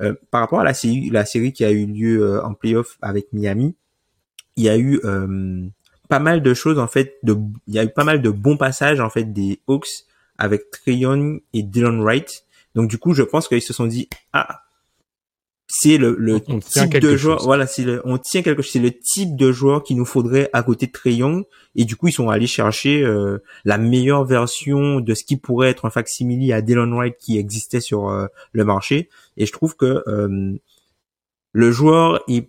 euh, par rapport à la série, la série qui a eu lieu euh, en playoff avec Miami, il y a eu pas mal de choses en fait. De, il y a eu pas mal de bons passages en fait des Hawks avec Trayon et Dylan Wright. Donc du coup, je pense qu'ils se sont dit ah c'est le, le type de joueur voilà c'est le on tient quelque chose c'est le type de joueur qu'il nous faudrait à côté de Trayon. Et du coup ils sont allés chercher euh, la meilleure version de ce qui pourrait être un facsimile à Dylan Wright qui existait sur euh, le marché. Et je trouve que euh, le joueur est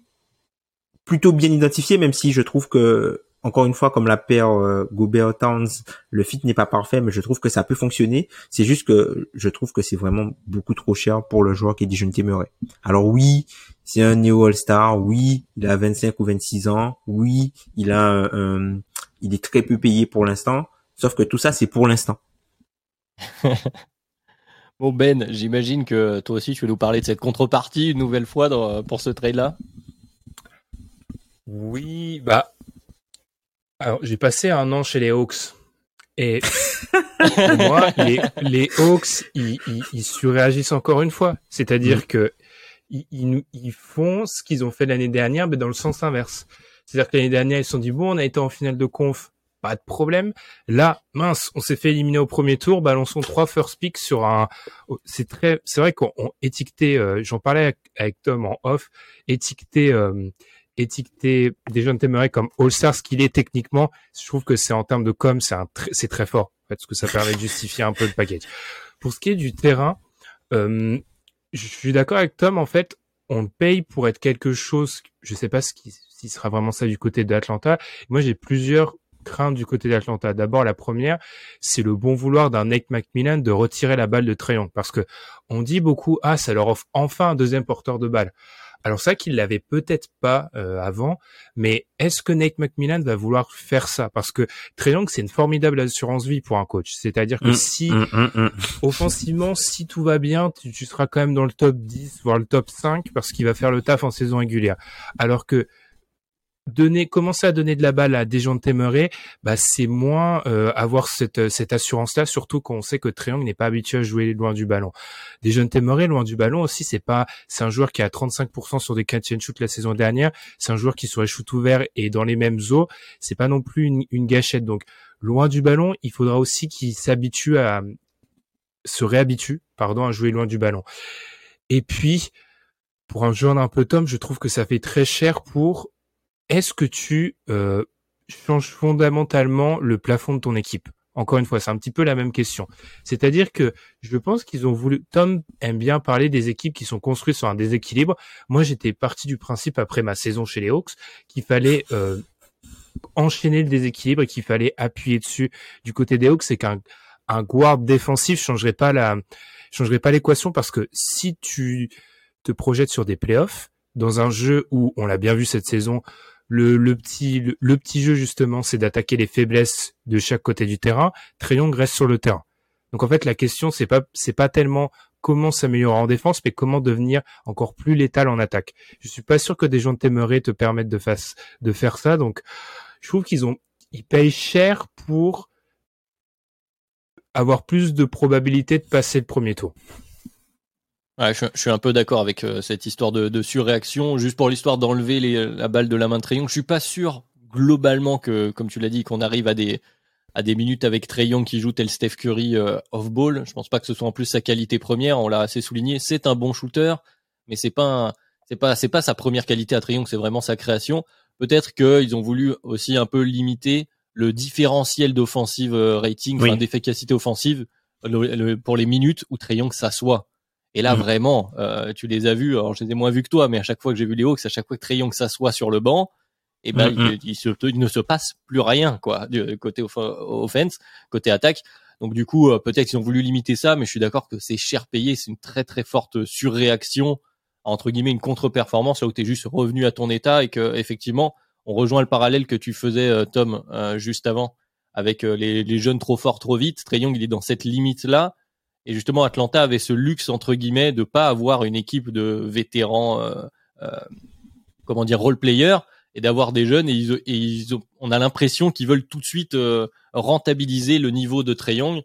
plutôt bien identifié même si je trouve que encore une fois, comme la paire euh, Gobert Towns, le fit n'est pas parfait, mais je trouve que ça peut fonctionner. C'est juste que je trouve que c'est vraiment beaucoup trop cher pour le joueur qui est Dijon Murray. Alors oui, c'est un néo All-Star. Oui, il a 25 ou 26 ans. Oui, il a un, il est très peu payé pour l'instant. Sauf que tout ça, c'est pour l'instant. [laughs] bon Ben, j'imagine que toi aussi, tu veux nous parler de cette contrepartie une nouvelle fois pour ce trade-là? Oui, bah alors, j'ai passé un an chez les Hawks. Et [laughs] moi, les, les Hawks, ils, ils, surréagissent encore une fois. C'est-à-dire mm. que ils, ils, font ce qu'ils ont fait l'année dernière, mais dans le sens inverse. C'est-à-dire que l'année dernière, ils se sont dit, bon, on a été en finale de conf, pas de problème. Là, mince, on s'est fait éliminer au premier tour, balançons trois first picks sur un. C'est très, c'est vrai qu'on étiquetait. Euh, j'en parlais avec, Tom en off. Étiqueter euh, étiqueter jeunes téméraires comme All-Star, ce qu'il est techniquement, je trouve que c'est en termes de com, c'est c'est très fort, en fait, parce que ça permet de justifier un peu le package. Pour ce qui est du terrain, euh, je suis d'accord avec Tom, en fait, on paye pour être quelque chose, je sais pas ce qui, si sera vraiment ça du côté d'Atlanta. Moi, j'ai plusieurs craintes du côté d'Atlanta. D'abord, la première, c'est le bon vouloir d'un Nate McMillan de retirer la balle de Trayon, parce que on dit beaucoup, ah, ça leur offre enfin un deuxième porteur de balle. Alors ça qu'il l'avait peut-être pas euh, avant, mais est-ce que Nate McMillan va vouloir faire ça? Parce que Young, c'est une formidable assurance vie pour un coach. C'est-à-dire que mm, si mm, mm, offensivement, si tout va bien, tu, tu, seras quand même dans le top 10, voire le top 5, parce qu'il va faire le taf en saison régulière. Alors que donner, commencer à donner de la balle à des gens de bah c'est moins euh, avoir cette, cette assurance-là, surtout qu'on sait que Triangle n'est pas habitué à jouer loin du ballon. Des jeunes Temeray loin du ballon aussi, c'est pas, c'est un joueur qui a 35% sur des catch shoot la saison dernière, c'est un joueur qui sur les shoot ouverts et dans les mêmes eaux, c'est pas non plus une, une gâchette. Donc loin du ballon, il faudra aussi qu'il s'habitue à se réhabitue, pardon, à jouer loin du ballon. Et puis pour un joueur d'un peu Tom, je trouve que ça fait très cher pour est-ce que tu euh, changes fondamentalement le plafond de ton équipe? Encore une fois, c'est un petit peu la même question. C'est-à-dire que je pense qu'ils ont voulu. Tom aime bien parler des équipes qui sont construites sur un déséquilibre. Moi, j'étais parti du principe après ma saison chez les Hawks qu'il fallait euh, enchaîner le déséquilibre et qu'il fallait appuyer dessus. Du côté des Hawks, c'est qu'un un guard défensif changerait pas la changerait pas l'équation parce que si tu te projettes sur des playoffs dans un jeu où on l'a bien vu cette saison le, petit le, petit jeu justement, c'est d'attaquer les faiblesses de chaque côté du terrain. Trayon reste sur le terrain. Donc en fait, la question c'est pas c'est pas tellement comment s'améliorer en défense, mais comment devenir encore plus létal en attaque. Je suis pas sûr que des gens de Téméré te permettent de faire ça. Donc je trouve qu'ils ont ils payent cher pour avoir plus de probabilité de passer le premier tour. Ouais, je, suis un peu d'accord avec euh, cette histoire de, de, surréaction. Juste pour l'histoire d'enlever la balle de la main de Trayon, je suis pas sûr globalement que, comme tu l'as dit, qu'on arrive à des à des minutes avec Trayon qui joue tel Steph Curry euh, off ball. Je pense pas que ce soit en plus sa qualité première. On l'a assez souligné. C'est un bon shooter, mais c'est pas c'est pas c'est pas sa première qualité à Trayon. C'est vraiment sa création. Peut-être qu'ils ont voulu aussi un peu limiter le différentiel d'offensive euh, rating, enfin d'efficacité offensive pour les minutes où Trayon s'assoit et là, mm. vraiment, euh, tu les as vus. Alors, je les ai moins vus que toi, mais à chaque fois que j'ai vu les Hawks, à chaque fois que Trayon s'assoit sur le banc, et eh ben, mm, mm. il, ne se passe plus rien, quoi, du côté offense, côté attaque. Donc, du coup, euh, peut-être qu'ils ont voulu limiter ça, mais je suis d'accord que c'est cher payé. C'est une très, très forte surréaction, entre guillemets, une contre-performance, là où tu es juste revenu à ton état et que, effectivement, on rejoint le parallèle que tu faisais, euh, Tom, juste avant, avec les, les, jeunes trop forts, trop vite. Trayon, il est dans cette limite-là et justement, Atlanta avait ce luxe entre guillemets de pas avoir une équipe de vétérans, euh, euh, comment dire, role players, et d'avoir des jeunes. Et, ils, ont, on a l'impression qu'ils veulent tout de suite euh, rentabiliser le niveau de Trey Young.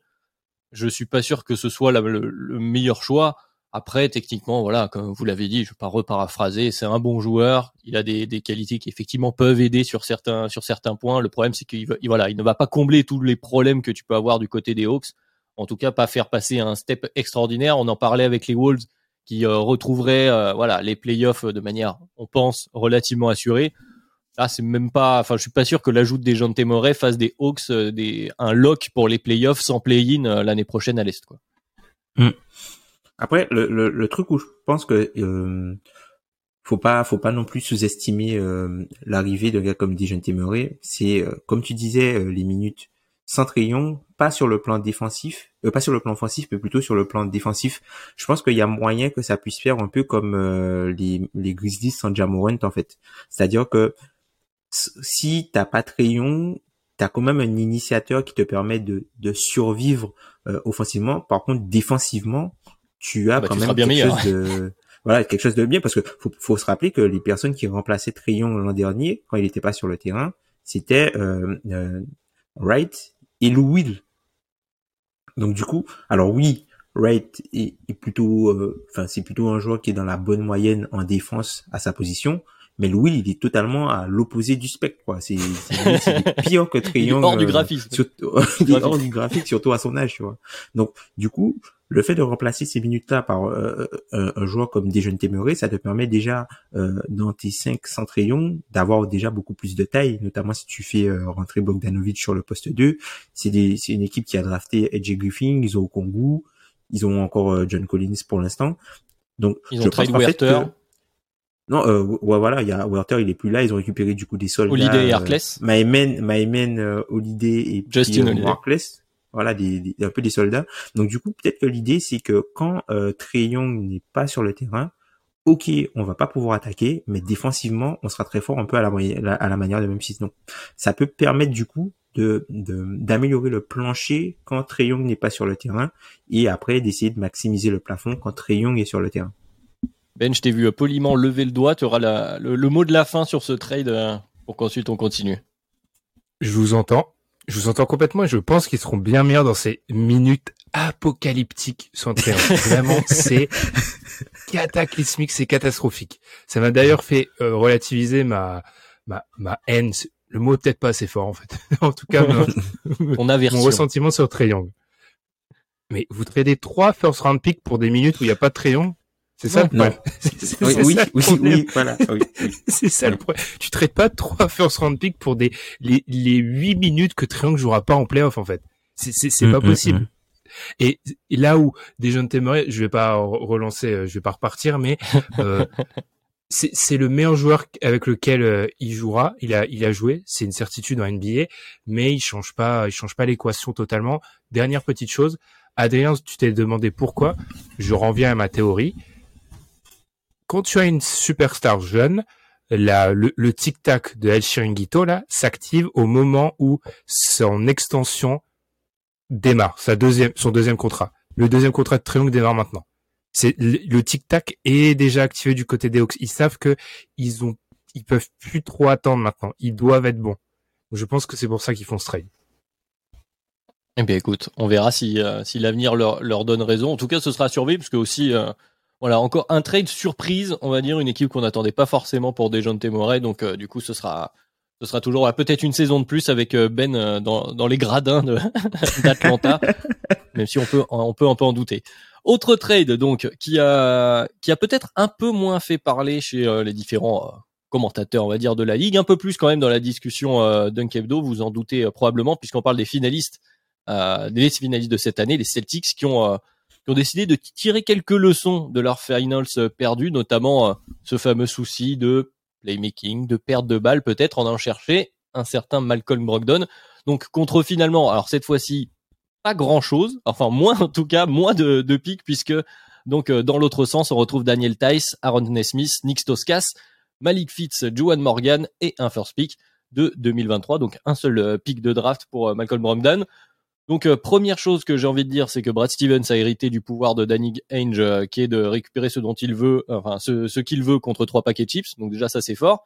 Je suis pas sûr que ce soit le, meilleur choix. Après, techniquement, voilà, comme vous l'avez dit, je vais pas reparaphraser, c'est un bon joueur. Il a des, des qualités qui effectivement peuvent aider sur certains sur certains points. Le problème, c'est qu'il voilà, il ne va pas combler tous les problèmes que tu peux avoir du côté des Hawks. En tout cas, pas faire passer un step extraordinaire. On en parlait avec les Wolves qui euh, retrouveraient euh, voilà les playoffs de manière, on pense, relativement assurée. Là, c'est même pas. Enfin, je suis pas sûr que l'ajout des gens de Témoré fasse des Hawks euh, des un lock pour les playoffs sans play-in l'année prochaine à l'est, quoi. Mm. Après, le, le, le, truc où je pense que euh, faut pas, faut pas non plus sous-estimer euh, l'arrivée de gars comme Dijon Temeré. C'est euh, comme tu disais, euh, les minutes sans Trayon, pas sur le plan défensif, pas sur le plan offensif, mais plutôt sur le plan défensif. Je pense qu'il y a moyen que ça puisse faire un peu comme les, les Grizzlies sans Jamorant en fait. C'est-à-dire que si t'as pas Trayon, t'as quand même un initiateur qui te permet de, de survivre offensivement. Par contre, défensivement, tu as ah bah, quand même quelque chose de [laughs] voilà quelque chose de bien parce que faut, faut se rappeler que les personnes qui remplaçaient Trayon l'an dernier quand il n'était pas sur le terrain, c'était euh, euh, Wright et Lou Will. Donc du coup, alors oui, Wright est, est plutôt, euh, enfin c'est plutôt un joueur qui est dans la bonne moyenne en défense à sa position, mais Louis, il est totalement à l'opposé du spectre, quoi. C'est, pire que [laughs] Trayon. hors du graphisme. [laughs] il est hors du graphique, surtout à son âge, tu vois. Donc, du coup, le fait de remplacer ces minutes-là par euh, euh, un joueur comme Dejeune Téméré, ça te permet déjà euh, dans tes 5 centrayons d'avoir déjà beaucoup plus de taille, notamment si tu fais rentrer Bogdanovic sur le poste 2. C'est, une équipe qui a drafté Edge Griffin, ils ont Kongu, ils ont encore John Collins pour l'instant. Donc ils ont pense que non, euh, ouais, voilà, il y a Werther, il est plus là. Ils ont récupéré du coup des soldats. Holiday et Harkless. Euh, Maïmen, euh, Holiday et Justin euh, Voilà, des, des, un peu des soldats. Donc du coup, peut-être que l'idée c'est que quand euh, n'est pas sur le terrain, ok, on va pas pouvoir attaquer, mais défensivement, on sera très fort un peu à la, à la manière de Memphis. Donc ça peut permettre du coup de d'améliorer le plancher quand Trey Young n'est pas sur le terrain et après d'essayer de maximiser le plafond quand Trey Young est sur le terrain. Ben, je t'ai vu poliment lever le doigt. Tu auras le, mot de la fin sur ce trade euh, pour qu'ensuite on continue. Je vous entends. Je vous entends complètement et je pense qu'ils seront bien meilleurs dans ces minutes apocalyptiques sur [laughs] Vraiment, c'est cataclysmique, c'est catastrophique. Ça m'a d'ailleurs fait euh, relativiser ma, ma, ma haine. Le mot peut-être pas assez fort en fait. [laughs] en tout cas, mon, [laughs] mon ressentiment sur Triangle. Mais vous tradez trois first round picks pour des minutes où il n'y a pas de Triangle c'est ça Non. [laughs] oui, oui, oui, oui, voilà. Oui, [laughs] c'est ça le problème. Tu traites pas trois first round pick pour des les les huit minutes que Triangle jouera pas en playoff en fait. C'est c'est c'est pas mm, mm, possible. Mm. Et, là où des jeunes témoins, je vais pas relancer, euh, je vais pas repartir, mais euh, [laughs] c'est le meilleur joueur avec lequel euh, il jouera. Il a il a joué, c'est une certitude en NBA, mais il change pas, il change pas l'équation totalement. Dernière petite chose, Adrien, tu t'es demandé pourquoi. Je reviens à ma théorie quand tu as une superstar jeune, le, le tic-tac de El Chiringuito, là, s'active au moment où son extension démarre, sa deuxième, son deuxième contrat. Le deuxième contrat de Triangle démarre maintenant. C'est le, tic-tac est déjà activé du côté des Hawks. Ils savent que ils ont, ils peuvent plus trop attendre maintenant. Ils doivent être bons. je pense que c'est pour ça qu'ils font ce trade. Eh bien, écoute, on verra si, euh, si l'avenir leur, leur donne raison. En tout cas, ce sera surveillé parce que aussi, euh, voilà, encore un trade surprise, on va dire, une équipe qu'on n'attendait pas forcément pour Dejounte Murray. Donc, euh, du coup, ce sera, ce sera toujours peut-être une saison de plus avec euh, Ben euh, dans, dans les gradins [laughs] d'Atlanta, [laughs] même si on peut, on peut un peu en douter. Autre trade, donc, qui a, qui a peut-être un peu moins fait parler chez les différents commentateurs, on va dire, de la ligue, un peu plus quand même dans la discussion euh, Dunkebdo, vous en doutez probablement, puisqu'on parle des finalistes, des finalistes de cette année, les Celtics, qui ont qui ont décidé de tirer quelques leçons de leurs finals euh, perdus, notamment euh, ce fameux souci de playmaking, de perte de balles peut-être en allant chercher un certain Malcolm Brogdon. Donc contre finalement, alors cette fois-ci pas grand-chose, enfin moins en tout cas, moins de, de pics puisque donc euh, dans l'autre sens on retrouve Daniel Tice, Aaron Nesmith, Nick Stoskas, Malik Fitz, Juan Morgan et un first pick de 2023, donc un seul pick de draft pour Malcolm Brogdon. Donc euh, première chose que j'ai envie de dire, c'est que Brad Stevens a hérité du pouvoir de Danny Ainge, euh, qui est de récupérer ce dont il veut, enfin ce, qu'il veut contre trois paquets de chips. Donc déjà ça c'est fort.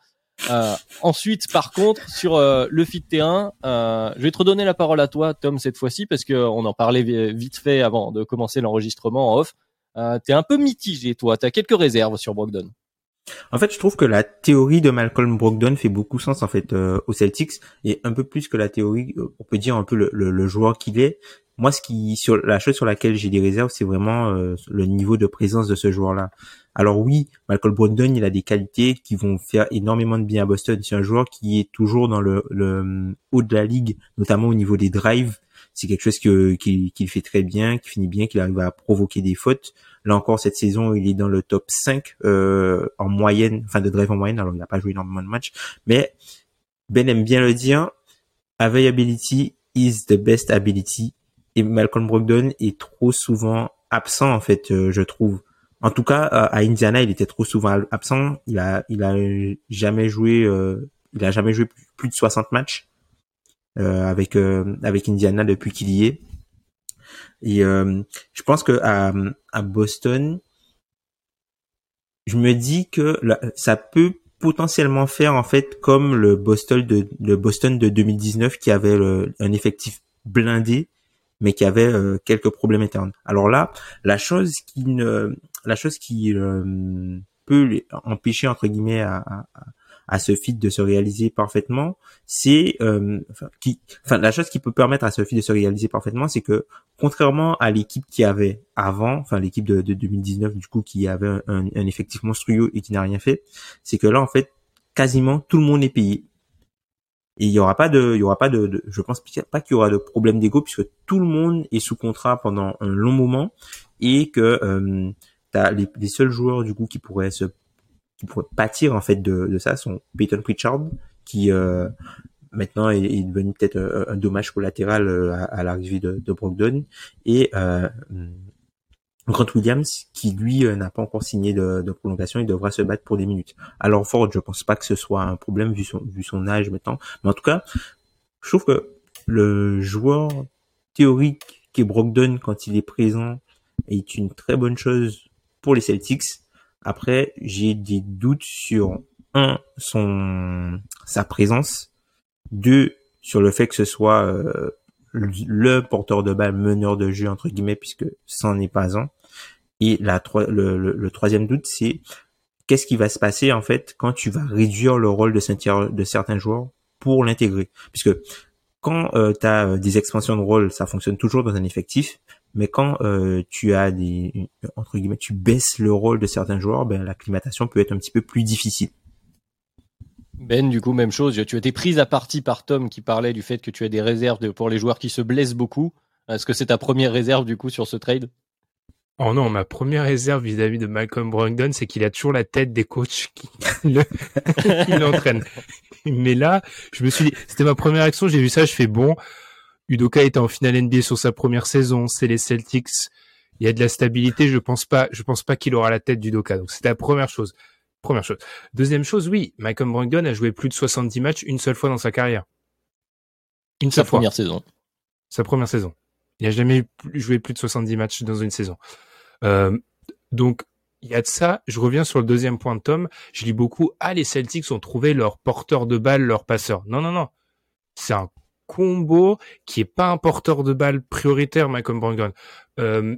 Euh, ensuite, par contre, sur le fit terrain, je vais te redonner la parole à toi, Tom, cette fois-ci, parce que on en parlait vite fait avant de commencer l'enregistrement en off. Euh, T'es un peu mitigé, toi. T'as quelques réserves sur Brogdon. En fait, je trouve que la théorie de Malcolm Brogdon fait beaucoup sens en fait euh, aux Celtics et un peu plus que la théorie, euh, on peut dire un peu le, joueur qu'il est. Moi, ce qui sur la chose sur laquelle j'ai des réserves, c'est vraiment euh, le niveau de présence de ce joueur-là. Alors oui, Malcolm Brogdon, il a des qualités qui vont faire énormément de bien à Boston. C'est un joueur qui est toujours dans le haut de la ligue, notamment au niveau des drives. C'est quelque chose que, qu'il, qu'il fait très bien, qui finit bien, qu'il arrive à provoquer des fautes. Là encore, cette saison, il est dans le top 5 euh, en moyenne, enfin de drive en moyenne. Alors, il n'a pas joué énormément de matchs, mais Ben aime bien le dire. Availability is the best ability. Et Malcolm Brogdon est trop souvent absent, en fait, euh, je trouve. En tout cas, à Indiana, il était trop souvent absent. Il a, il a jamais joué, euh, il a jamais joué plus de 60 matchs avec euh, avec Indiana depuis qu'il y est. Et euh, je pense que à, à Boston, je me dis que ça peut potentiellement faire en fait comme le Boston de le Boston de 2019 qui avait un effectif blindé mais qui avait euh, quelques problèmes internes. Alors là, la chose qui ne la chose qui euh, peut empêcher entre guillemets à, à, à ce feed de se réaliser parfaitement, c'est euh, qui, enfin la chose qui peut permettre à ce feed de se réaliser parfaitement, c'est que contrairement à l'équipe qui avait avant, enfin l'équipe de, de, 2019 du coup qui avait un, un, effectif monstrueux et qui n'a rien fait, c'est que là en fait quasiment tout le monde est payé. Et il y aura pas de, il y aura pas de, je pense pas qu'il y aura de problème d'ego puisque tout le monde est sous contrat pendant un long moment et que euh, les, les seuls joueurs du coup qui pourraient se qui pourrait pâtir en fait de, de ça sont Peyton Pritchard qui euh, maintenant est, devenu peut-être un, un, dommage collatéral euh, à, à l'arrivée de, de Brogdon. Et euh, Grant Williams qui lui euh, n'a pas encore signé de, prolongation il devra se battre pour des minutes. Alors Ford je pense pas que ce soit un problème vu son vu son âge maintenant. Mais en tout cas je trouve que le joueur théorique qui est Brogdon quand il est présent est une très bonne chose pour les Celtics après, j'ai des doutes sur un son sa présence, deux sur le fait que ce soit euh, le porteur de balle meneur de jeu entre guillemets puisque c'en n'est pas un. Et la le, le, troisième doute c'est qu'est-ce qui va se passer en fait quand tu vas réduire le rôle de, de certains joueurs pour l'intégrer? Puisque quand euh, tu as euh, des expansions de rôle, ça fonctionne toujours dans un effectif, mais quand euh, tu as des entre guillemets, tu baisses le rôle de certains joueurs, ben l'acclimatation peut être un petit peu plus difficile. Ben, du coup, même chose. Tu as été prise à partie par Tom qui parlait du fait que tu as des réserves pour les joueurs qui se blessent beaucoup. Est-ce que c'est ta première réserve du coup sur ce trade? Oh non, ma première réserve vis-à-vis de Malcolm Brogdon, c'est qu'il a toujours la tête des coachs qui [laughs] l'entraînent. [laughs] Mais là, je me suis dit, c'était ma première action, j'ai vu ça, je fais bon. Udoka était en finale NBA sur sa première saison, c'est les Celtics. Il y a de la stabilité, je pense pas, je pense pas qu'il aura la tête d'Udoka. Donc c'était la première chose. Première chose. Deuxième chose, oui, Malcolm Brogdon a joué plus de 70 matchs une seule fois dans sa carrière. Une seule sa première saison. Sa première saison. Il a jamais joué plus de 70 matchs dans une saison. Euh, donc il y a de ça. Je reviens sur le deuxième point de Tom. Je lis beaucoup. Ah, les Celtics ont trouvé leur porteur de balle, leur passeur. Non, non, non. C'est un combo qui est pas un porteur de balle prioritaire, Malcolm Brogdon. Euh,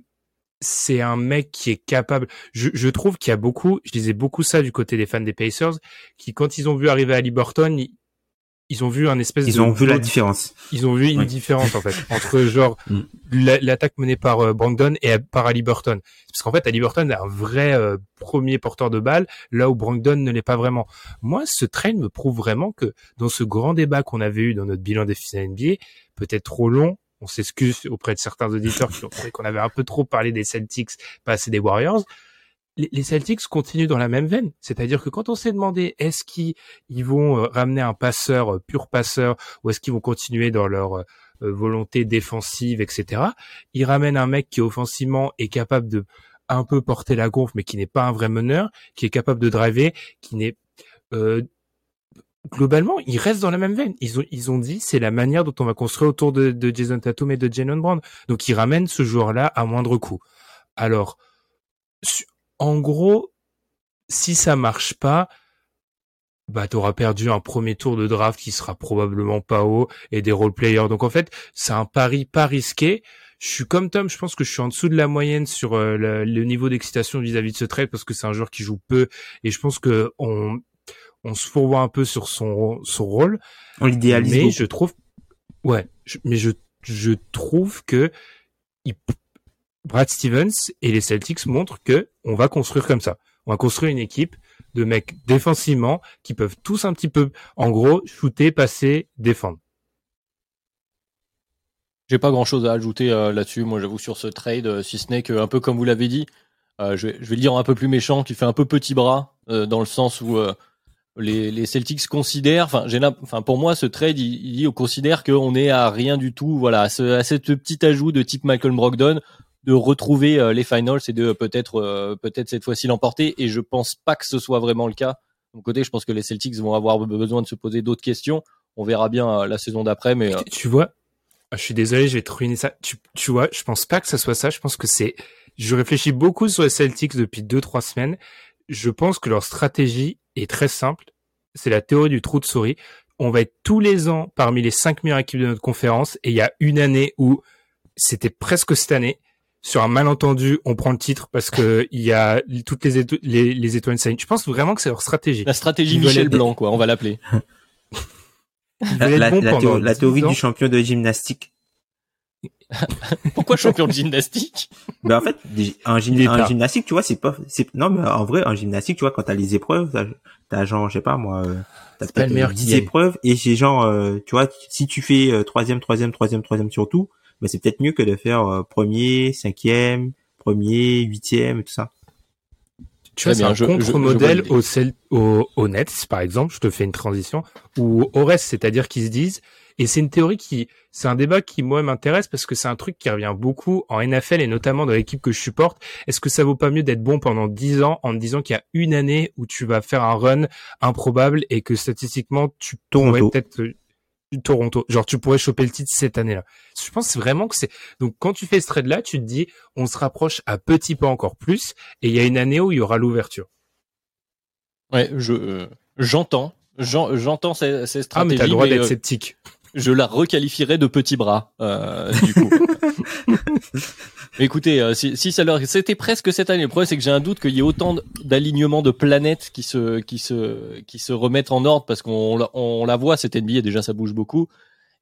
c'est un mec qui est capable. Je, je trouve qu'il y a beaucoup, je disais beaucoup ça du côté des fans des Pacers, qui quand ils ont vu arriver à Liberton, ils ont vu un espèce ils ont vu la différence. ils ont vu une différence en fait [laughs] entre genre mm. l'attaque menée par euh, Brandon et par Ali Burton. Parce qu'en fait Ali Burton est un vrai euh, premier porteur de balle là où Brandon ne l'est pas vraiment. Moi ce train me prouve vraiment que dans ce grand débat qu'on avait eu dans notre bilan des finales NBA peut-être trop long on s'excuse auprès de certains auditeurs qui ont trouvé qu'on avait un peu trop parlé des Celtics pas assez des Warriors les Celtics continuent dans la même veine. C'est-à-dire que quand on s'est demandé est-ce qu'ils vont euh, ramener un passeur euh, pur passeur ou est-ce qu'ils vont continuer dans leur euh, volonté défensive, etc. Ils ramènent un mec qui offensivement est capable de un peu porter la gonfle, mais qui n'est pas un vrai meneur, qui est capable de driver, qui n'est globalement, ils restent dans la même veine. Ils ont, ils ont dit, c'est la manière dont on va construire autour de, de Jason Tatum et de Jalen Brown. Donc, ils ramènent ce joueur-là à moindre coût. Alors, en gros, si ça marche pas, bah t'auras perdu un premier tour de draft qui sera probablement pas haut et des role players. Donc en fait, c'est un pari pas risqué. je suis comme Tom, je pense que je suis en dessous de la moyenne sur euh, le, le, niveau d'excitation vis-à-vis de ce trade parce que c'est un joueur qui joue peu et je pense que on on se fourvoie un peu sur son son rôle. On l'idéalise. Mais je trouve, ouais, mais je je trouve que il, Brad Stevens et les Celtics montrent que on va construire comme ça. On va construire une équipe de mecs défensivement qui peuvent tous un petit peu, en gros, shooter, passer, défendre. J'ai pas grand chose à ajouter euh, là-dessus. Moi, j'avoue sur ce trade, euh, si ce n'est que un peu comme vous l'avez dit, euh, je, vais, le dire un peu plus méchant, qui fait un peu petit bras dans le sens où les, Celtics considèrent, enfin, pour moi, ce trade, il, il, considère qu'on est à rien du tout, voilà, à, à cette petit ajout de type Michael Brogdon, de retrouver les finals et de peut-être, peut-être cette fois-ci l'emporter. Et je pense pas que ce soit vraiment le cas. De mon côté, je pense que les Celtics vont avoir besoin de se poser d'autres questions. On verra bien la saison d'après, mais tu vois, ah, je suis désolé, je vais te ruiner ça. Tu, tu vois, je pense pas que ça soit ça. Je pense que c'est. Je réfléchis beaucoup sur les Celtics depuis deux trois semaines. Je pense que leur stratégie est très simple. C'est la théorie du trou de souris. On va être tous les ans parmi les cinq meilleures équipes de notre conférence. Et il y a une année où c'était presque cette année. Sur un malentendu, on prend le titre parce que [laughs] il y a toutes les, les, les étoiles Je pense vraiment que c'est leur stratégie. La stratégie Michel Blanc, quoi. On va l'appeler. [laughs] La, la, bon la, théorie du champion de gymnastique. [laughs] Pourquoi champion de gymnastique? Ben en fait, un, gymnastique, tu vois, c'est pas, c'est non, mais en vrai, en gymnastique, tu vois, quand t'as les épreuves, t'as, genre, je sais pas moi, euh, t'as meilleur 10 épreuves et c'est genre, euh, tu vois, si tu fais euh, troisième, troisième, troisième, troisième sur ben c'est peut-être mieux que de faire premier, cinquième, premier, huitième, tout ça. Tu vois, c'est un contre-modèle au, au, au Nets, par exemple, je te fais une transition, ou au reste, c'est-à-dire qu'ils se disent, et c'est une théorie qui, c'est un débat qui, moi, m'intéresse parce que c'est un truc qui revient beaucoup en NFL et notamment dans l'équipe que je supporte. Est-ce que ça vaut pas mieux d'être bon pendant 10 ans en te disant qu'il y a une année où tu vas faire un run improbable et que statistiquement, tu pourrais peut-être Toronto. Genre, tu pourrais choper le titre cette année-là. Je pense vraiment que c'est, donc, quand tu fais ce trade-là, tu te dis, on se rapproche à petits pas encore plus, et il y a une année où il y aura l'ouverture. Ouais, je, euh, j'entends, j'entends ces, ces stratégies. Ah, mais t'as le droit d'être euh, sceptique. Je la requalifierais de petits bras, euh, du coup. [laughs] Écoutez, euh, si, si ça leur, c'était presque cette année. Le problème, c'est que j'ai un doute qu'il y ait autant d'alignements de planètes qui se, qui se, qui se remettent en ordre parce qu'on on la voit cette NBA déjà, ça bouge beaucoup.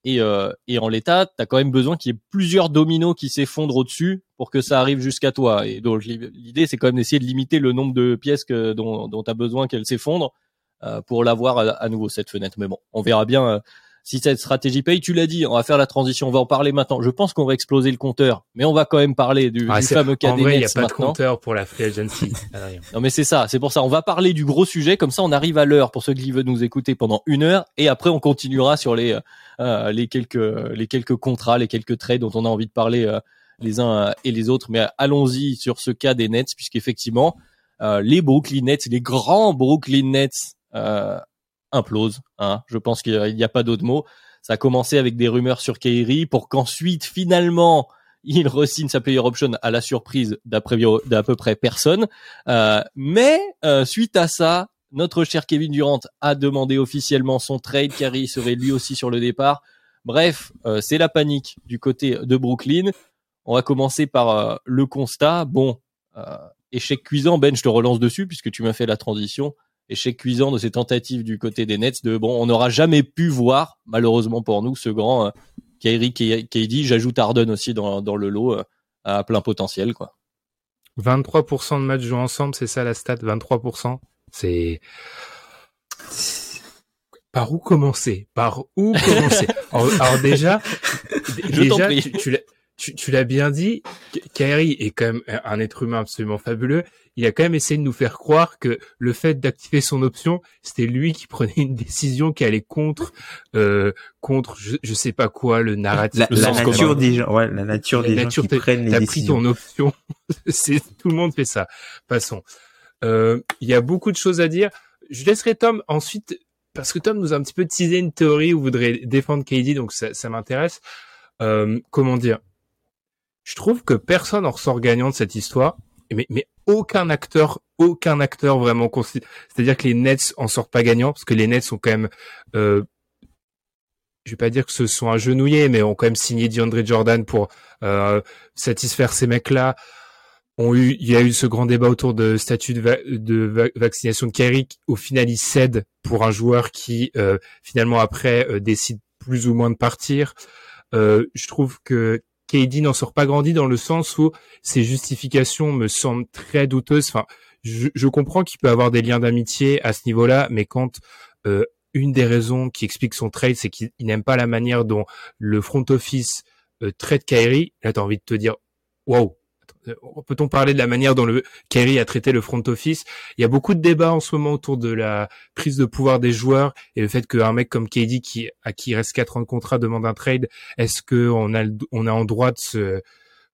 Et, euh, et en l'état, t'as quand même besoin qu'il y ait plusieurs dominos qui s'effondrent au-dessus pour que ça arrive jusqu'à toi. Et donc l'idée, c'est quand même d'essayer de limiter le nombre de pièces que, dont, dont t'as besoin qu'elles s'effondrent euh, pour l'avoir à, à, nouveau cette fenêtre. Mais bon, on verra bien. Euh, si cette stratégie paye, tu l'as dit, on va faire la transition, on va en parler maintenant. Je pense qu'on va exploser le compteur, mais on va quand même parler du, ah, du fameux cas en vrai, Nets y a pas maintenant. de compteur pour la free agency. [laughs] non mais c'est ça, c'est pour ça. On va parler du gros sujet, comme ça on arrive à l'heure pour ceux qui veulent nous écouter pendant une heure, et après on continuera sur les euh, les quelques les quelques contrats, les quelques trades dont on a envie de parler euh, les uns et les autres. Mais allons-y sur ce cas des Nets, puisqu'effectivement euh, les Brooklyn Nets, les grands Brooklyn Nets implosent. Hein. Je pense qu'il n'y a pas d'autre mot. Ça a commencé avec des rumeurs sur Kyrie pour qu'ensuite, finalement, il re-signe sa player option à la surprise d'à peu près personne. Euh, mais euh, suite à ça, notre cher Kevin Durant a demandé officiellement son trade. Kyrie serait lui aussi sur le départ. Bref, euh, c'est la panique du côté de Brooklyn. On va commencer par euh, le constat. Bon, euh, échec cuisant, Ben, je te relance dessus puisque tu m'as fait la transition échec cuisant de ces tentatives du côté des Nets de bon, on n'aura jamais pu voir, malheureusement pour nous, ce grand euh, Kyrie KD. J'ajoute Harden aussi dans, dans le lot euh, à plein potentiel, quoi. 23% de matchs joués ensemble, c'est ça la stat, 23%. C'est par où commencer? Par où commencer? [laughs] Alors, alors, déjà, Je déjà, tu, tu l'as- tu, tu l'as bien dit, Kyrie est quand même un être humain absolument fabuleux. Il a quand même essayé de nous faire croire que le fait d'activer son option, c'était lui qui prenait une décision qui allait contre, euh, contre, je, je sais pas quoi, le narratif. La, le la nature commun. des gens, ouais, la nature La des nature gens qui prennent les T'as pris décisions. ton option. [laughs] C'est tout le monde fait ça. Passons. Euh, Il y a beaucoup de choses à dire. Je laisserai Tom ensuite parce que Tom nous a un petit peu teasé une théorie où voudrait défendre KD, donc ça, ça m'intéresse. Euh, comment dire? Je trouve que personne en ressort gagnant de cette histoire, mais, mais aucun acteur, aucun acteur vraiment considère. C'est-à-dire que les Nets en sortent pas gagnants parce que les Nets sont quand même euh, je vais pas dire que ce sont agenouillés, mais ont quand même signé DeAndre Jordan pour euh, satisfaire ces mecs-là. Ont eu, il y a eu ce grand débat autour de statut de, vaccination de Kyrie. Au final, il cède pour un joueur qui euh, finalement après euh, décide plus ou moins de partir. Euh, je trouve que KD n'en sort pas grandi dans le sens où ses justifications me semblent très douteuses. Enfin, je, comprends qu'il peut avoir des liens d'amitié à ce niveau-là, mais quand euh, une des raisons qui explique son trade, c'est qu'il n'aime pas la manière dont le front office euh, traite Kyrie. Là, t'as envie de te dire, waouh, peut-on parler de la manière dont le Kyrie a traité le front office? Il y a beaucoup de débats en ce moment autour de la prise de pouvoir des joueurs et le fait qu'un mec comme KD qui à qui il reste 4 ans de contrat demande un trade. Est-ce que on a on a en droit de se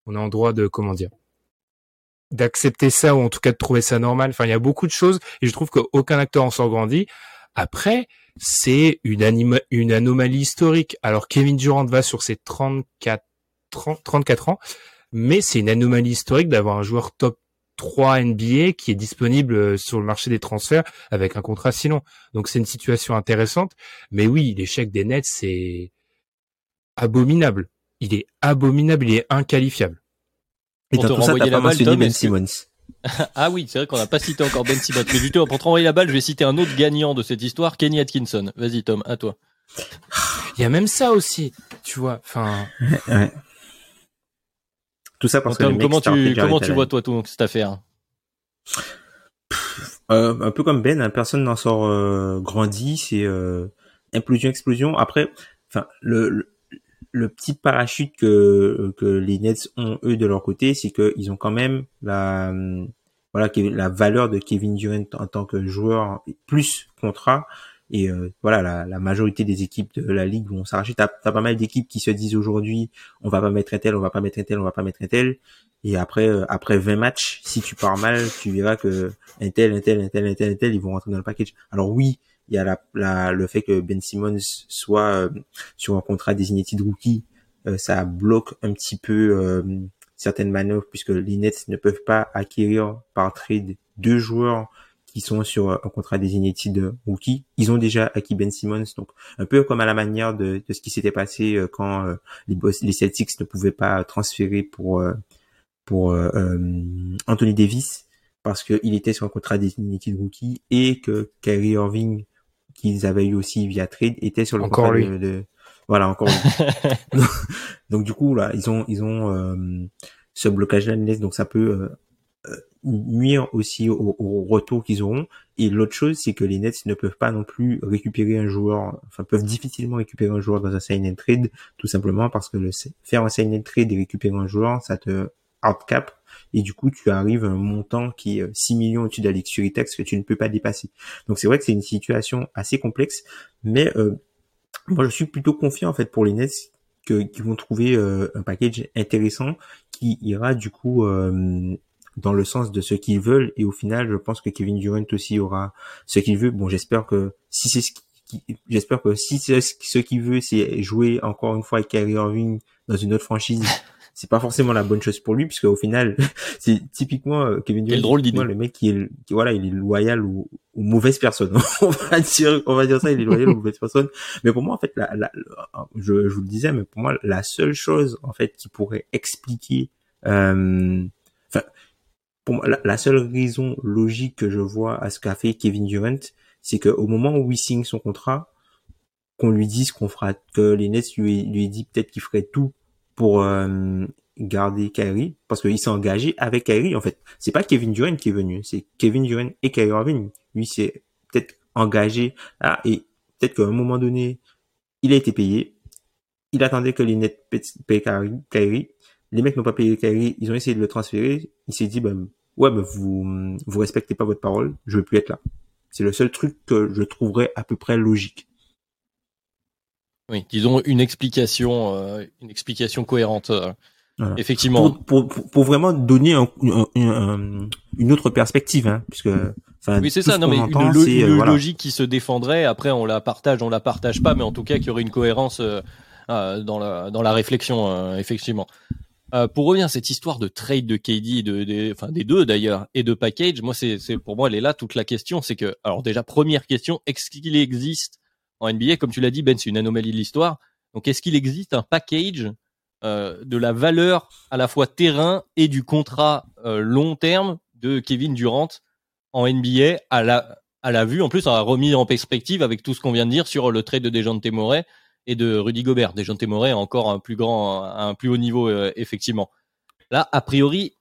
on a en droit de comment dire d'accepter ça ou en tout cas de trouver ça normal? Enfin, il y a beaucoup de choses et je trouve qu'aucun acteur en sort grandi. Après, c'est une, une anomalie historique. Alors Kevin Durant va sur ses 34, 34 ans, mais c'est une anomalie historique d'avoir un joueur top 3 NBA qui est disponible euh, sur le marché des transferts avec un contrat si long. Donc c'est une situation intéressante. Mais oui, l'échec des Nets, c'est abominable. Il est abominable, il est inqualifiable. Et dans tout ça, t'as pas mentionné Ben Simmons. [laughs] ah oui, c'est vrai qu'on n'a pas cité encore Ben Simmons. Mais du tout, pour te renvoyer la balle, je vais citer un autre gagnant de cette histoire, Kenny Atkinson. Vas-y Tom, à toi. Il y a même ça aussi, tu vois. Enfin. Ouais. Tout ça parce que Tom, comment tu comment tu vois toi tout cette affaire euh, Un peu comme Ben, hein, personne n'en sort euh, grandi. C'est euh, implosion, explosion. Après, enfin le le petit parachute que, que les Nets ont eux de leur côté, c'est qu'ils ont quand même la voilà la valeur de Kevin Durant en tant que joueur plus contrat et euh, voilà la, majorité des équipes de la ligue vont s'arracher. T'as as pas mal d'équipes qui se disent aujourd'hui on va pas mettre un tel, on va pas mettre un tel, on va pas mettre un tel. Et après euh, après 20 matchs, si tu pars mal, tu verras que un tel, un tel, un tel, un tel, un tel, ils vont rentrer dans le package. Alors oui, il y a la, la, le fait que Ben Simmons soit euh, sur un contrat designated rookie, euh, ça bloque un petit peu certaines manœuvres puisque les Nets ne peuvent pas acquérir par trade deux joueurs qui sont sur un contrat designated rookie. Ils ont déjà acquis Ben Simmons, donc un peu comme à la manière de, de ce qui s'était passé quand les, les Celtics ne pouvaient pas transférer pour pour Anthony Davis parce qu'il était sur un contrat designated rookie et que Kyrie Irving qu'ils avaient eu aussi via trade était sur le encore de, voilà encore [laughs] donc, du coup là ils ont ils ont euh, ce blocage là donc ça peut euh, euh, nuire aussi au, retour qu'ils auront. Et l'autre chose c'est que les Nets ne peuvent pas non plus récupérer un joueur enfin peuvent difficilement récupérer un joueur dans un sign and trade tout simplement parce que le faire un sign and trade et récupérer un joueur ça te hard cap et du coup tu arrives à un montant qui est 6 millions au-dessus de la que tu ne peux pas dépasser. Donc c'est vrai que c'est une situation assez complexe, mais euh, moi je suis plutôt confiant en fait pour les Nets que qui vont trouver euh, un package intéressant qui ira du coup euh, dans le sens de ce qu'ils veulent. Et au final je pense que Kevin Durant aussi aura ce qu'il veut. Bon j'espère que si c'est ce j'espère que si c'est ce qu'il veut c'est jouer encore une fois avec Kyrie Irving dans une autre franchise [laughs] c'est pas forcément la bonne chose pour lui puisque au final [laughs] c'est typiquement euh, Kevin Durant drôle le mec qui est qui, voilà il est loyal ou, ou mauvaise personne. [laughs] On va dire on va dire ça il est loyal ou mauvaise personne. Mais pour moi en fait la, la, je, je vous le disais mais pour moi la seule chose en fait qui pourrait expliquer euh, pour moi la, seule raison logique que je vois à ce qu'a fait Kevin Durant c'est que au moment où il signe son contrat qu'on lui dise qu'on fera que les lui dit peut-être qu'il ferait tout pour euh, garder Kyrie parce qu'il s'est engagé avec Kyrie en fait. C'est pas Kevin Durant qui est venu, c'est Kevin Durant et Kyrie Irving. Lui c'est peut-être engagé ah, et peut-être qu'à un moment donné, il a été payé. Il attendait que les Nets Kyrie. Les mecs n'ont pas payé Kyrie, ils ont essayé de le transférer. Il s'est dit ben ouais mais vous vous respectez pas votre parole, je veux plus être là. C'est le seul truc que je trouverais à peu près logique. Oui, disons une explication, euh, une explication cohérente. Euh, effectivement. Pour, pour, pour, vraiment donner un, une autre perspective, hein, puisque. Oui, c'est ça. Non, mais une, euh, logique qui se défendrait. Après, on la partage, on la partage pas, mais en tout cas, qu'il y aurait une cohérence dans la dans la réflexion, effectivement. Pour revenir à cette histoire de trade de KD, de, enfin des deux d'ailleurs, et de package, moi c'est, pour moi elle est là toute la question, c'est que alors déjà première question, est-ce qu'il existe en NBA. Comme tu l'as dit, Ben, c'est une anomalie de l'histoire. Donc, est-ce qu'il existe un package euh, de la valeur à la fois terrain et du contrat euh, long terme de Kevin Durant en NBA à la à la vue. En plus, on a remis en perspective avec tout ce qu'on vient de dire sur le trade de Dejounte Murray? Et de Rudy Gobert. Dejounte Murray encore un plus grand, un plus haut niveau euh, effectivement. Là, a priori,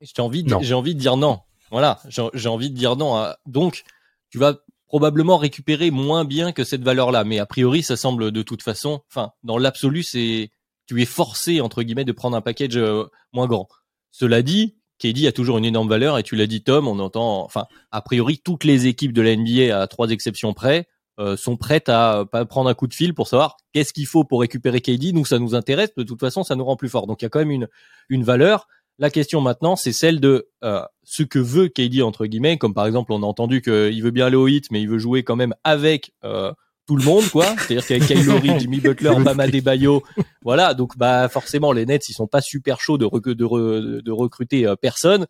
j'ai envie, de, j'ai envie de dire non. Voilà, j'ai envie de dire non. Hein. Donc, tu vas probablement récupérer moins bien que cette valeur-là, mais a priori, ça semble de toute façon, enfin, dans l'absolu, c'est tu es forcé entre guillemets de prendre un package euh, moins grand. Cela dit, KD a toujours une énorme valeur et tu l'as dit Tom, on entend, enfin, a priori toutes les équipes de la NBA à trois exceptions près euh, sont prêtes à pas prendre un coup de fil pour savoir qu'est-ce qu'il faut pour récupérer KD. Nous, ça nous intéresse. De toute façon, ça nous rend plus fort. Donc il y a quand même une une valeur. La question maintenant, c'est celle de euh, ce que veut KD entre guillemets, comme par exemple on a entendu qu'il veut bien aller au hit, mais il veut jouer quand même avec euh, tout le monde, quoi. C'est-à-dire qu'avec Kyle Lowry, [laughs] Jimmy Butler, Bama Debayo, voilà. Donc, bah, forcément, les Nets, ils sont pas super chauds de, de, de recruter euh, personne,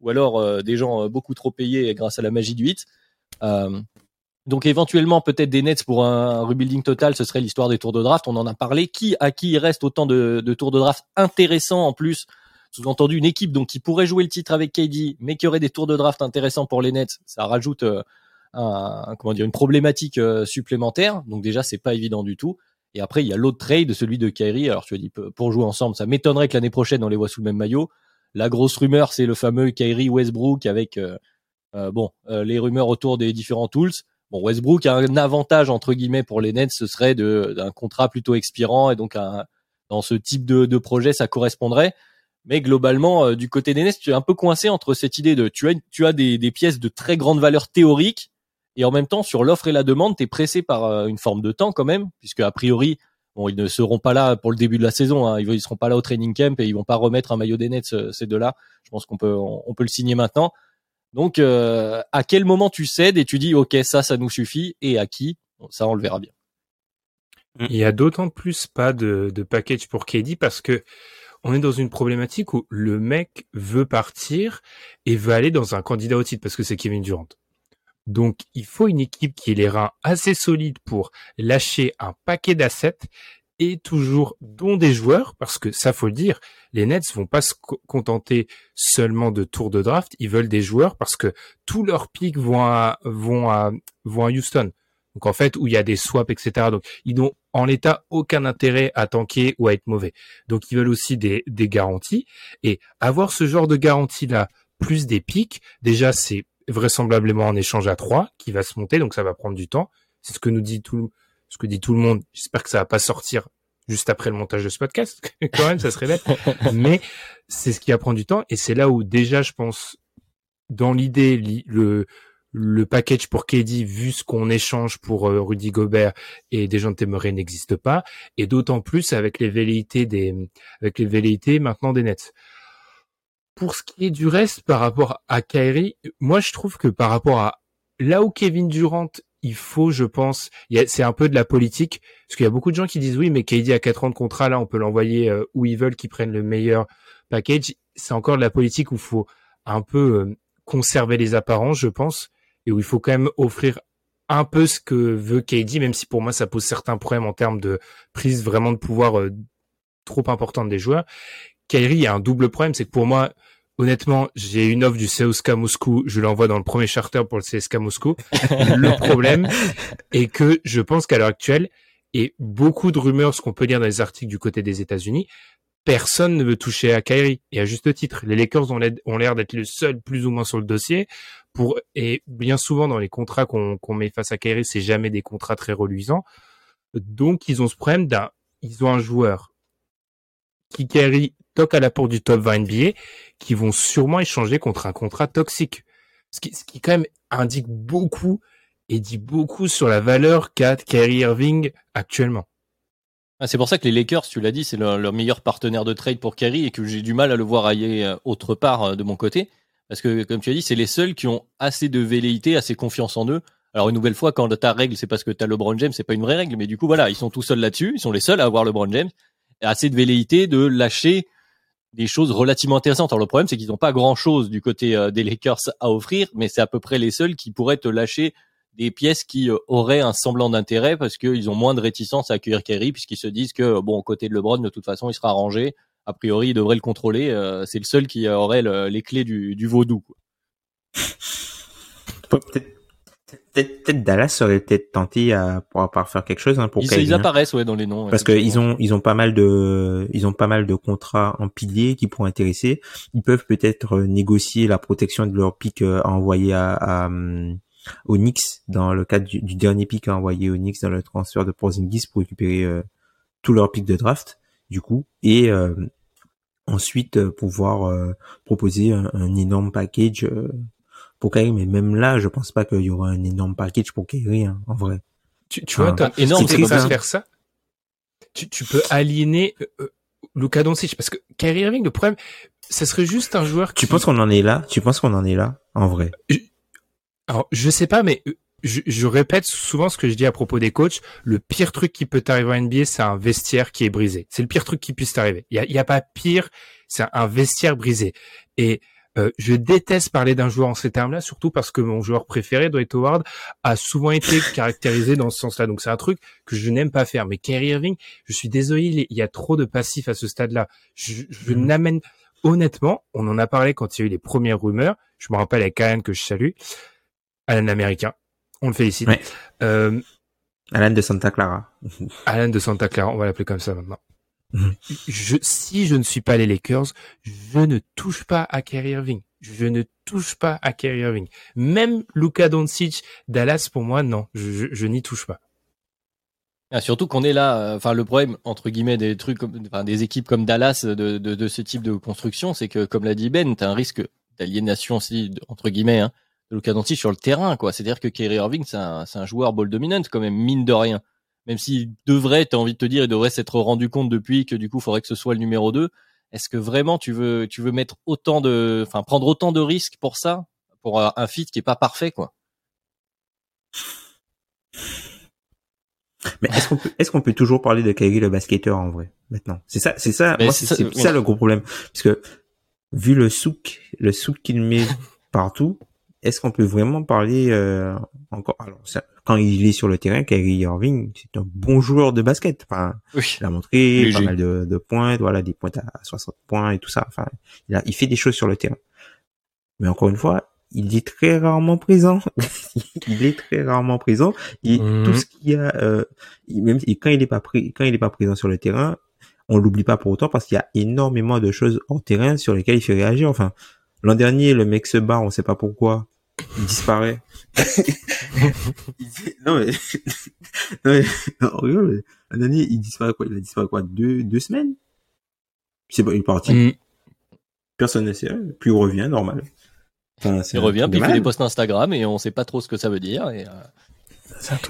ou alors euh, des gens euh, beaucoup trop payés grâce à la magie du hit. Donc, éventuellement, peut-être des Nets pour un, rebuilding total, ce serait l'histoire des tours de draft. On en a parlé. Qui à qui il reste autant de, de tours de draft intéressants en plus? Sous-entendu, une équipe donc qui pourrait jouer le titre avec KD, mais qui aurait des tours de draft intéressants pour les Nets. Ça rajoute comment dire une problématique euh, supplémentaire. Donc déjà c'est pas évident du tout. Et après il y a l'autre trade, celui de Kyrie. Alors tu as dit pour jouer ensemble, ça m'étonnerait que l'année prochaine on les voit sous le même maillot. La grosse rumeur c'est le fameux Kyrie Westbrook avec euh, euh, bon les rumeurs autour des différents tools. Bon Westbrook a un avantage entre guillemets pour les Nets, ce serait d'un contrat plutôt expirant et donc un, dans ce type de, de projet ça correspondrait. Mais globalement, du côté des Nets, tu es un peu coincé entre cette idée de tu as, tu as des, des pièces de très grande valeur théorique et en même temps, sur l'offre et la demande, tu es pressé par euh, une forme de temps quand même, puisque a priori, bon, ils ne seront pas là pour le début de la saison. Hein. Ils ne seront pas là au training camp et ils vont pas remettre un maillot des Nets ces deux-là. Je pense qu'on peut on, peut le signer maintenant. Donc, euh, à quel moment tu cèdes et tu dis ok ça ça nous suffit et à qui? Ça on le verra bien. Il y a d'autant plus pas de, de package pour KD parce que on est dans une problématique où le mec veut partir et veut aller dans un candidat au titre parce que c'est Kevin Durant. Donc, il faut une équipe qui ait les reins assez solides pour lâcher un paquet d'assets et toujours dont des joueurs, parce que ça faut le dire, les Nets vont pas se contenter seulement de tours de draft, ils veulent des joueurs parce que tous leurs pics vont à, vont à, vont à Houston. Donc en fait, où il y a des swaps, etc. Donc ils n'ont en l'état aucun intérêt à tanker ou à être mauvais. Donc ils veulent aussi des, des garanties. Et avoir ce genre de garantie là, plus des pics, déjà c'est vraisemblablement en échange à 3 qui va se monter, donc ça va prendre du temps. C'est ce que nous dit tout, ce que dit tout le monde. J'espère que ça va pas sortir juste après le montage de ce podcast, [laughs] quand même, ça serait bête. [laughs] Mais c'est ce qui va prendre du temps, et c'est là où déjà, je pense, dans l'idée, le le package pour KD, vu ce qu'on échange pour euh, Rudy Gobert et des gens de n'existe pas, et d'autant plus avec les velléités des, avec les velléités maintenant des Nets. Pour ce qui est du reste par rapport à Kyrie, moi je trouve que par rapport à là où Kevin Durant, il faut, je pense, c'est un peu de la politique, parce qu'il y a beaucoup de gens qui disent oui, mais KD a 4 ans de contrat, là on peut l'envoyer euh, où ils veulent, qu'ils prennent le meilleur package. C'est encore de la politique où il faut un peu euh, conserver les apparences, je pense, et où il faut quand même offrir un peu ce que veut KD, même si pour moi ça pose certains problèmes en termes de prise vraiment de pouvoir euh, trop importante des joueurs. Kyrie a un double problème, c'est que pour moi, honnêtement, j'ai une offre du CSKA Moscou, je l'envoie dans le premier charter pour le CSKA Moscou. [laughs] le problème est que je pense qu'à l'heure actuelle, et beaucoup de rumeurs, ce qu'on peut lire dans les articles du côté des États-Unis, personne ne veut toucher à Kyrie, et à juste titre. Les Lakers ont l'air d'être le seul plus ou moins sur le dossier. Pour, et bien souvent, dans les contrats qu'on met face à Kyrie, c'est jamais des contrats très reluisants. Donc, ils ont ce problème d'un, ils ont un joueur qui Kyrie toque à la porte du top 20 NBA, qui vont sûrement échanger contre un contrat toxique. Ce qui, ce qui quand même indique beaucoup et dit beaucoup sur la valeur qu'a Kyrie Irving actuellement. Ah, c'est pour ça que les Lakers, tu l'as dit, c'est leur, meilleur partenaire de trade pour Kyrie et que j'ai du mal à le voir aller euh, autre part euh, de mon côté. Parce que, comme tu as dit, c'est les seuls qui ont assez de velléité, assez confiance en eux. Alors, une nouvelle fois, quand ta règle, c'est parce que tu as LeBron James, c'est pas une vraie règle, mais du coup, voilà, ils sont tout seuls là-dessus. Ils sont les seuls à avoir LeBron James. Assez de velléité de lâcher des choses relativement intéressantes. Alors le problème, c'est qu'ils n'ont pas grand-chose du côté euh, des Lakers à offrir, mais c'est à peu près les seuls qui pourraient te lâcher des pièces qui euh, auraient un semblant d'intérêt parce qu'ils ont moins de réticence à accueillir Kerry puisqu'ils se disent que bon, côté de LeBron, de toute façon, il sera arrangé. A priori, il devrait le contrôler. Euh, c'est le seul qui aurait le- les clés du, du vaudou. Peut-être Dallas serait peut-être tenté à pour, par faire quelque chose hein, pour Ils, ils apparaissent ouais dans les noms. parce qu'ils ont ils ont pas mal de ils ont pas mal de contrats en pilier qui pourraient intéresser. Ils peuvent peut-être euh, négocier la protection de leur pic euh, à envoyer à, à aux Knicks dans le cadre du, du dernier pic à envoyer aux Knicks dans le transfert de Porzingis pour récupérer euh, tout leur pic de draft du coup et euh, ensuite euh, pouvoir euh, proposer un, un énorme package euh, pour Kyrie mais même là je pense pas qu'il y aura un énorme package pour Kyrie hein, en vrai Tu, tu vois, t'as- Énorme, tu peux ça. faire ça, tu, tu peux aliéner euh, euh, Luka Doncic parce que Kyrie Irving, le problème, ça serait juste un joueur. tu qui- penses qu'on en est là? Tu penses qu'on en est là en vrai? Alors, je sais pas, mais euh, je, je répète souvent ce que je dis à propos des coachs. Le pire truc qui peut t'arriver en NBA, c'est un vestiaire qui est brisé. C'est le pire truc qui puisse t'arriver. Il y a, il y a pas pire, c'est un, un vestiaire brisé. Et euh, je déteste parler d'un joueur en ces termes-là, surtout parce que mon joueur préféré, Dwight Howard, a souvent été caractérisé dans ce sens-là. Donc c'est un truc que je n'aime pas faire. Mais Kyrie Irving, je suis désolé, il y a trop de passifs à ce stade-là. Je, je Mhm. n'amène honnêtement, on en a parlé quand il y a eu les premières rumeurs. Je me rappelle avec Alan que je salue, Alan américain. On le félicite. Ouais. Euh, Alan de Santa Clara Alan de Santa Clara, on va l'appeler comme ça maintenant. Si je ne suis pas les Lakers, je ne touche pas à Kyrie Irving. Je ne touche pas à Kyrie Irving. Même Luka Doncic, Dallas, pour moi, non, je, n'y touche pas. Ah, surtout qu'on est là, euh, enfin le problème entre guillemets des trucs, des équipes comme Dallas de, de, ce type de construction, c'est que comme l'a dit Ben, t'as un risque d'aliénation aussi entre guillemets hein, de Luka Doncic sur le terrain, quoi. C'est-à-dire que Kyrie Irving, c'est un, un joueur ball dominant quand même mine de rien. Même s'il devrait, t'as envie de te dire, il devrait s'être rendu compte depuis que du coup, il faudrait que ce soit le numéro 2. Est-ce que vraiment tu veux, tu veux mettre autant de, enfin prendre autant de risques pour ça, pour un un fit qui est pas parfait, quoi. Mais est-ce qu'on peut, est-ce qu'on peut toujours parler de Kyrie le basketteur en vrai maintenant? C'est ça, c'est ça, Mais moi, c'est c'est ça, c'est oui. ça le gros problème, parce que vu le souk, le souk qu'il met [laughs] partout, est-ce qu'on peut vraiment parler euh, encore Alors ça, quand il est sur le terrain, Kyrie Irving, c'est un bon joueur de basket. Enfin, Oui. il a montré Léger. pas mal de, de points, voilà, des points à 60 points et tout ça. Enfin, il, a, il fait des choses sur le terrain. Mais encore une fois, il est très rarement présent. [laughs] il est très rarement présent. Et Mhm. tout ce qu'il y a, euh, même et quand il est pas pré- quand il est pas présent sur le terrain, on l'oublie pas pour autant parce qu'il y a énormément de choses hors terrain sur lesquelles il fait réagir. Enfin, l'an dernier, le mec se barre, on sait pas pourquoi, il disparaît. [laughs] Il dit- non mais, [laughs] non mais, on rigole, mais il disparaît quoi Il a disparu quoi Deux deux semaines? C'est pas, il est parti. Mm. Personne ne sait. Puis il revient normal. Enfin, Il revient, puis il fait des posts Instagram et on sait pas trop ce que ça veut dire. Et, euh,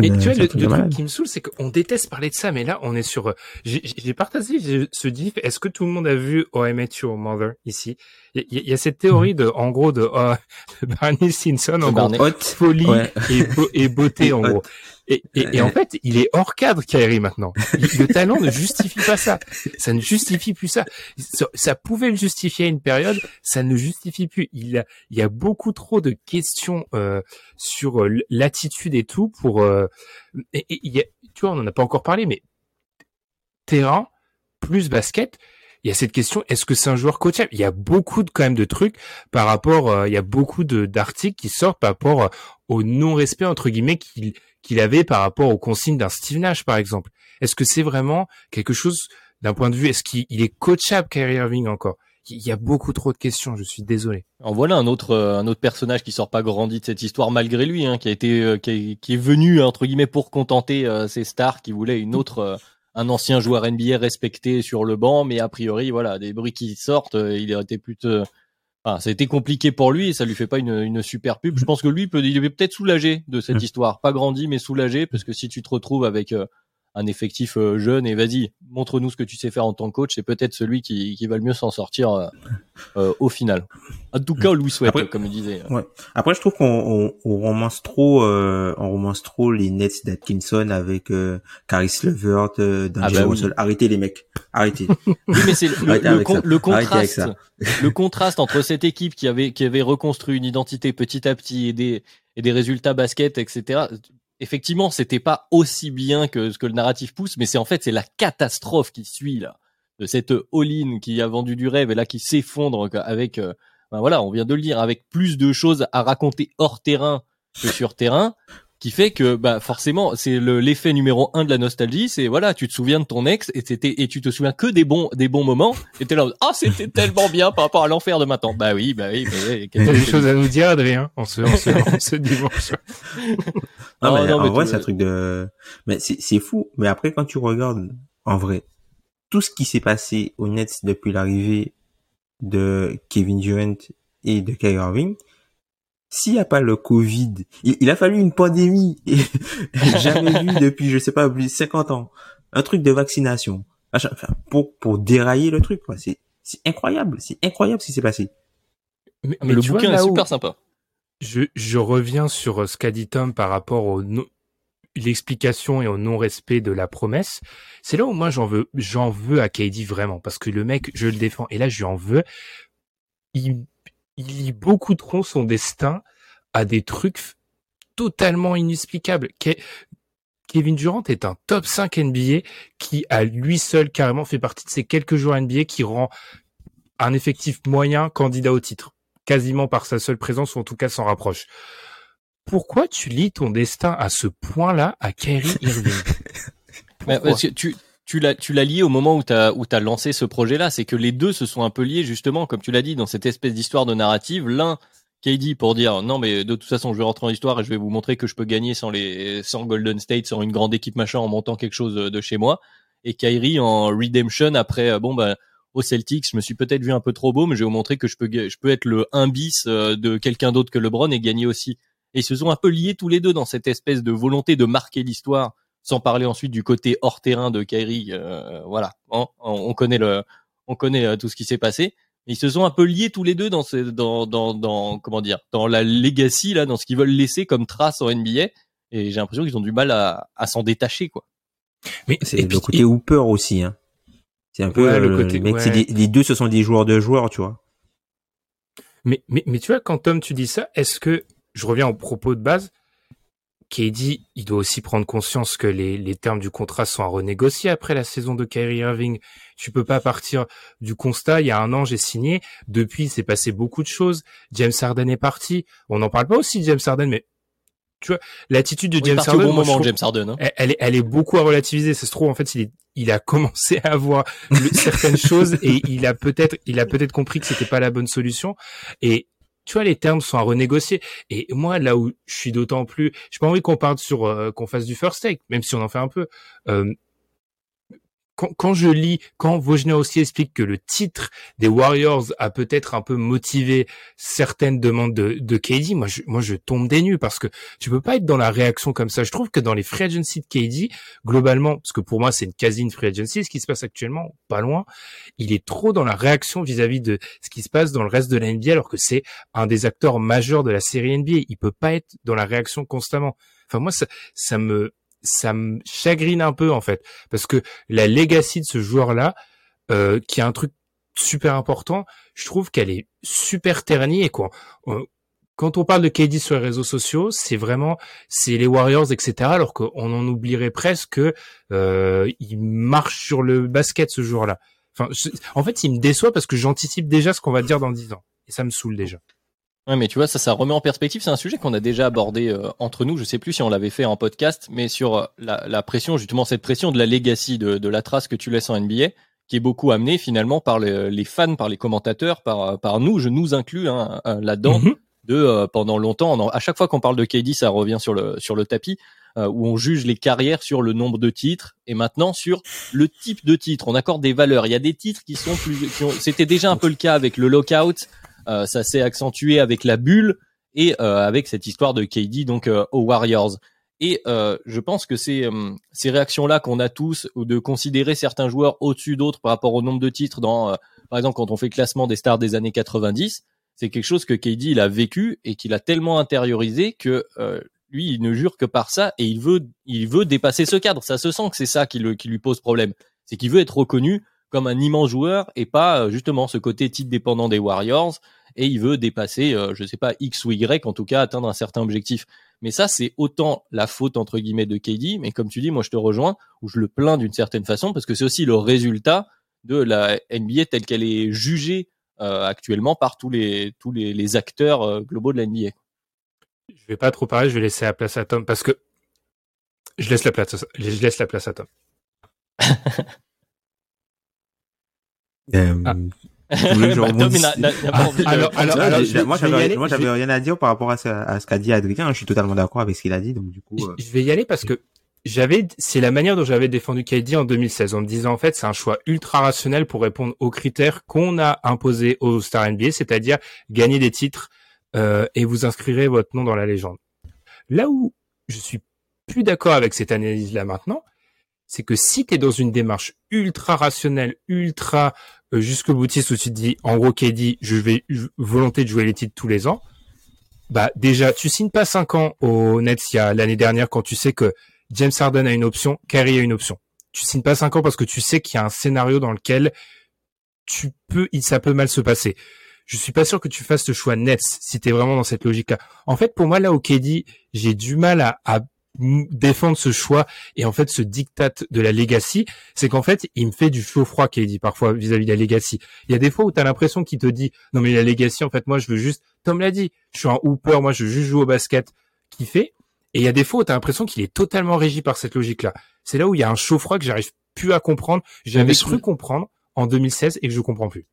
Et tu vois, le, truc le qui me saoule, c'est qu'on déteste parler de ça, mais là, on est sur... euh, J'ai j'ai partagé j'ai- ce gif. Est-ce que tout le monde a vu Oh, I Met Your Mother ici? Il y, a- il y a cette théorie de, en gros, de, euh, de [laughs] Barney Simpson, en gros, folie Ouais. et, beau- et beauté, [laughs] Et en hot. gros. Et, et, et en fait, il est hors cadre, Kyrie, maintenant. Le talent ne justifie pas ça. Ça ne justifie plus ça. Ça, ça pouvait le justifier à une période, ça ne justifie plus. Il, a, il y a beaucoup trop de questions euh, sur euh, l'attitude et tout pour... euh, et, et il y a, tu vois, on n'en a pas encore parlé, mais terrain plus basket, il y a cette question, est-ce que c'est un joueur coachable? Il y a beaucoup de, quand même de trucs par rapport, euh, il y a beaucoup de d'articles qui sortent par rapport euh, au non-respect entre guillemets qu'il qu'il avait par rapport aux consignes d'un Steve Nash par exemple. Est-ce que c'est vraiment quelque chose d'un point de vue, est-ce qu'il il est coachable Kyrie Irving encore? Il y a beaucoup trop de questions, je suis désolé. En voilà un autre euh, un autre personnage qui sort pas grandi de cette histoire malgré lui, hein, qui a été euh, qui, est, venu entre guillemets pour contenter euh, ses stars qui voulaient une autre euh, un ancien joueur NBA respecté sur le banc, mais a priori voilà des bruits qui sortent, euh, il été plutôt Enfin, ça a été compliqué pour lui et ça lui fait pas une, une super pub. Je pense que lui, peut, il est peut-être soulagé de cette histoire. Pas grandi, mais soulagé parce que si tu te retrouves avec euh, un effectif euh, jeune et vas-y, montre-nous ce que tu sais faire en tant que coach. C'est peut-être celui qui, qui va le mieux s'en sortir euh, euh, au final. En tout cas, on lui souhaite, Après- comme il disait. Ouais. Après, je trouve qu'on on, on romance trop, euh, on romance trop les Nets d'Atkinson avec euh, Caris Levert, euh, Ah bah oui. Arrêtez les mecs, arrêtez. [laughs] Oui, mais c'est le, le, con- contraste, [laughs] le contraste entre cette équipe qui avait qui avait reconstruit une identité petit à petit et des et des résultats basket, etc. Effectivement, c'était pas aussi bien que ce que le narratif pousse, mais c'est en fait c'est la catastrophe qui suit là de cette all-in qui a vendu du rêve et là qui s'effondre avec euh, ben voilà, on vient de le dire avec plus de choses à raconter hors terrain que sur terrain qui fait que bah forcément c'est le l'effet numéro un de la nostalgie c'est voilà tu te souviens de ton ex et c'était et tu te souviens que des bons des bons moments et t'es là ah c'était tellement bien par rapport à l'enfer de maintenant bah oui bah oui bah oui, des choses à nous dire, Adrien, en ce, en ce, en ce dimanche. Non, Non, mais non, en mais vrai, tout- c'est un truc de, mais c'est, c'est fou. Mais après, quand tu regardes, en vrai, tout ce qui s'est passé aux Nets depuis l'arrivée de Kevin Durant et de Kyrie Irving, s'il n'y a pas le Covid, il, il a fallu une pandémie [laughs] jamais vue depuis, je sais pas, plus de 50 ans. Un truc de vaccination. Machin, Enfin, pour, pour dérailler le truc, quoi. C'est, c'est incroyable. C'est incroyable ce qui s'est passé. Mais, mais le tu vois, bouquin est là où- super sympa je, je reviens sur euh, ce qu'a dit Tom par rapport au no- l'explication et au non-respect de la promesse. C'est là où moi j'en veux, j'en veux à KD vraiment parce que le mec, je le défends et là je lui en veux. Il, il lit beaucoup trop son destin à des trucs totalement inexplicables. Ke- Kevin Durant est un top 5 NBA qui à lui seul carrément fait partie de ces quelques joueurs NBA qui rend un effectif moyen candidat au titre quasiment par sa seule présence ou en tout cas s'en rapproche. Pourquoi tu lis ton destin à ce point-là à Kyrie [laughs] Irving? Parce que tu tu l'as tu l'as lié au moment où t'as où t'as lancé ce projet-là, c'est que les deux se sont un peu liés justement, comme tu l'as dit, dans cette espèce d'histoire de narrative. L'un KD pour dire non mais de toute façon je vais rentrer en histoire et je vais vous montrer que je peux gagner sans les sans Golden State, sans une grande équipe machin en montant quelque chose de chez moi. Et Kyrie en redemption après euh, bon bah au Celtics, je me suis peut-être vu un peu trop beau, mais je vais vous montrer que je peux je peux être le 1 bis euh, de quelqu'un d'autre que LeBron et gagner aussi. Et ils se sont un peu liés tous les deux dans cette espèce de volonté de marquer l'histoire sans parler ensuite du côté hors terrain de Kyrie. euh, voilà, on, on connaît le, on connaît euh, tout ce qui s'est passé. Ils se sont un peu liés tous les deux dans ce, dans, dans, dans, comment dire, dans la legacy là, dans ce qu'ils veulent laisser comme trace en NBA. Et j'ai l'impression qu'ils ont du mal à, à s'en détacher, quoi. Mais C'est et le côté Hooper aussi, hein. C'est un peu Ouais, le euh, côté- ouais. des- les deux, ce sont des joueurs de joueurs, tu vois. Mais, mais, mais tu vois, quand Tom, tu dis ça, est-ce que, je reviens au propos de base, KD, il doit aussi prendre conscience que les, les termes du contrat sont à renégocier après la saison de Kyrie Irving. Tu peux pas partir du constat, il y a un an, j'ai signé. Depuis, il s'est passé beaucoup de choses. James Harden est parti. On n'en parle pas aussi de James Harden, mais tu vois, l'attitude de James Harden, au bon moi, moment, trouve- James Harden. hein. elle, elle est, elle est beaucoup à relativiser. Ça se trouve, en fait, il, est- il a commencé à voir le- certaines [laughs] choses et il a peut-être, il a peut-être compris que c'était pas la bonne solution. Et tu vois, les termes sont à renégocier. Et moi, là où je suis d'autant plus, j'ai pas envie qu'on parte sur, euh, qu'on fasse du first take, même si on en fait un peu. Euh, quand, quand je lis, quand Wojner aussi explique que le titre des Warriors a peut-être un peu motivé certaines demandes de, de KD, moi je, moi je tombe des nues parce que tu peux pas être dans la réaction comme ça. Je trouve que dans les free agency de KD, globalement, parce que pour moi c'est une quasi free agency, ce qui se passe actuellement, pas loin, il est trop dans la réaction vis-à-vis de ce qui se passe dans le reste de la NBA alors que c'est un des acteurs majeurs de la série NBA. Il peut pas être dans la réaction constamment. Enfin moi ça, ça me ça me chagrine un peu en fait parce que la legacy de ce joueur-là, euh, qui a un truc super important, je trouve qu'elle est super ternie et quoi. euh, Quand on parle de KD sur les réseaux sociaux, c'est vraiment c'est les Warriors, etc. Alors qu'on en oublierait presque que euh, il marche sur le basket ce jour-là. Enfin, je- en fait, il me déçoit parce que j'anticipe déjà ce qu'on va dire dans 10 ans et ça me saoule déjà. Ouais, mais tu vois, ça, ça remet en perspective. C'est un sujet qu'on a déjà abordé euh, entre nous. Je sais plus si on l'avait fait en podcast, mais sur euh, la, la pression, justement, cette pression de la legacy, de, de la trace que tu laisses en NBA, qui est beaucoup amenée finalement par les, les fans, par les commentateurs, par, par nous. Je nous inclus hein, euh, là-dedans. Mhm. De euh, pendant longtemps, en- à chaque fois qu'on parle de KD, ça revient sur le sur le tapis euh, où on juge les carrières sur le nombre de titres et maintenant sur le type de titre. On accorde des valeurs. Il y a des titres qui sont plus. C'était déjà un peu le cas avec le lockout. Euh, ça s'est accentué avec la bulle et euh, avec cette histoire de KD donc euh, aux Warriors. Et euh, je pense que ces, euh, ces réactions-là qu'on a tous, ou de considérer certains joueurs au-dessus d'autres par rapport au nombre de titres, dans, euh, par exemple quand on fait classement des stars des années 90, c'est quelque chose que KD il a vécu et qu'il a tellement intériorisé que lui il ne jure que par ça et il veut il veut dépasser ce cadre. Ça se sent que c'est ça qui, le, qui lui pose problème, c'est qu'il veut être reconnu comme un immense joueur et pas euh, justement ce côté titre dépendant des Warriors et il veut dépasser, euh, je sais pas X ou Y, en tout cas atteindre un certain objectif. Mais ça, c'est autant la faute entre guillemets de KD, mais comme tu dis, moi je te rejoins, ou je le plains d'une certaine façon, parce que c'est aussi le résultat de la NBA telle qu'elle est jugée euh, actuellement par tous les tous les, les acteurs euh, globaux de la NBA. Je vais pas trop parler, je vais laisser la place à Tom parce que je laisse la place, je laisse la place à Tom. [laughs] Euh, Ah. moi, j'avais, rien à dire par rapport à ce, à ce qu'a dit Adrien. Je suis totalement d'accord avec ce qu'il a dit, donc du coup. euh, Je vais y aller parce que j'avais, c'est la manière dont j'avais défendu KD en 2016 en me disant en fait c'est un choix ultra rationnel pour répondre aux critères qu'on a imposés aux Star NBA, c'est-à-dire gagner des titres euh, et vous inscrirez votre nom dans la légende. Là où je suis plus d'accord avec cette analyse là maintenant, c'est que si tu es dans une démarche ultra rationnelle, ultra euh, jusqu'au boutiste où tu te dis en gros KD, je vais volonté de jouer les titres tous les ans, bah déjà tu signes pas 5 ans au Nets l'année dernière quand tu sais que James Harden a une option, Kyrie a une option. Tu signes pas 5 ans parce que tu sais qu'il y a un scénario dans lequel tu peux, ça peut mal se passer. Je suis pas sûr que tu fasses ce choix Nets si tu es vraiment dans cette logique-là. En fait, pour moi, là, au KD, j'ai du mal à, à défendre ce choix et en fait ce diktat de la legacy, c'est qu'en fait il me fait du chaud froid KD parfois vis-à-vis de la legacy. Il y a des fois où tu as l'impression qu'il te dit non mais la legacy en fait moi je veux juste Tom l'a dit, je suis un hooper, moi je veux juste jouer au basket kiffer et il y a des fois où tu as l'impression qu'il est totalement régi par cette logique-là. C'est là où il y a un chaud froid que j'arrive plus à comprendre, j'avais cru comprendre en 2016 et que je comprends plus.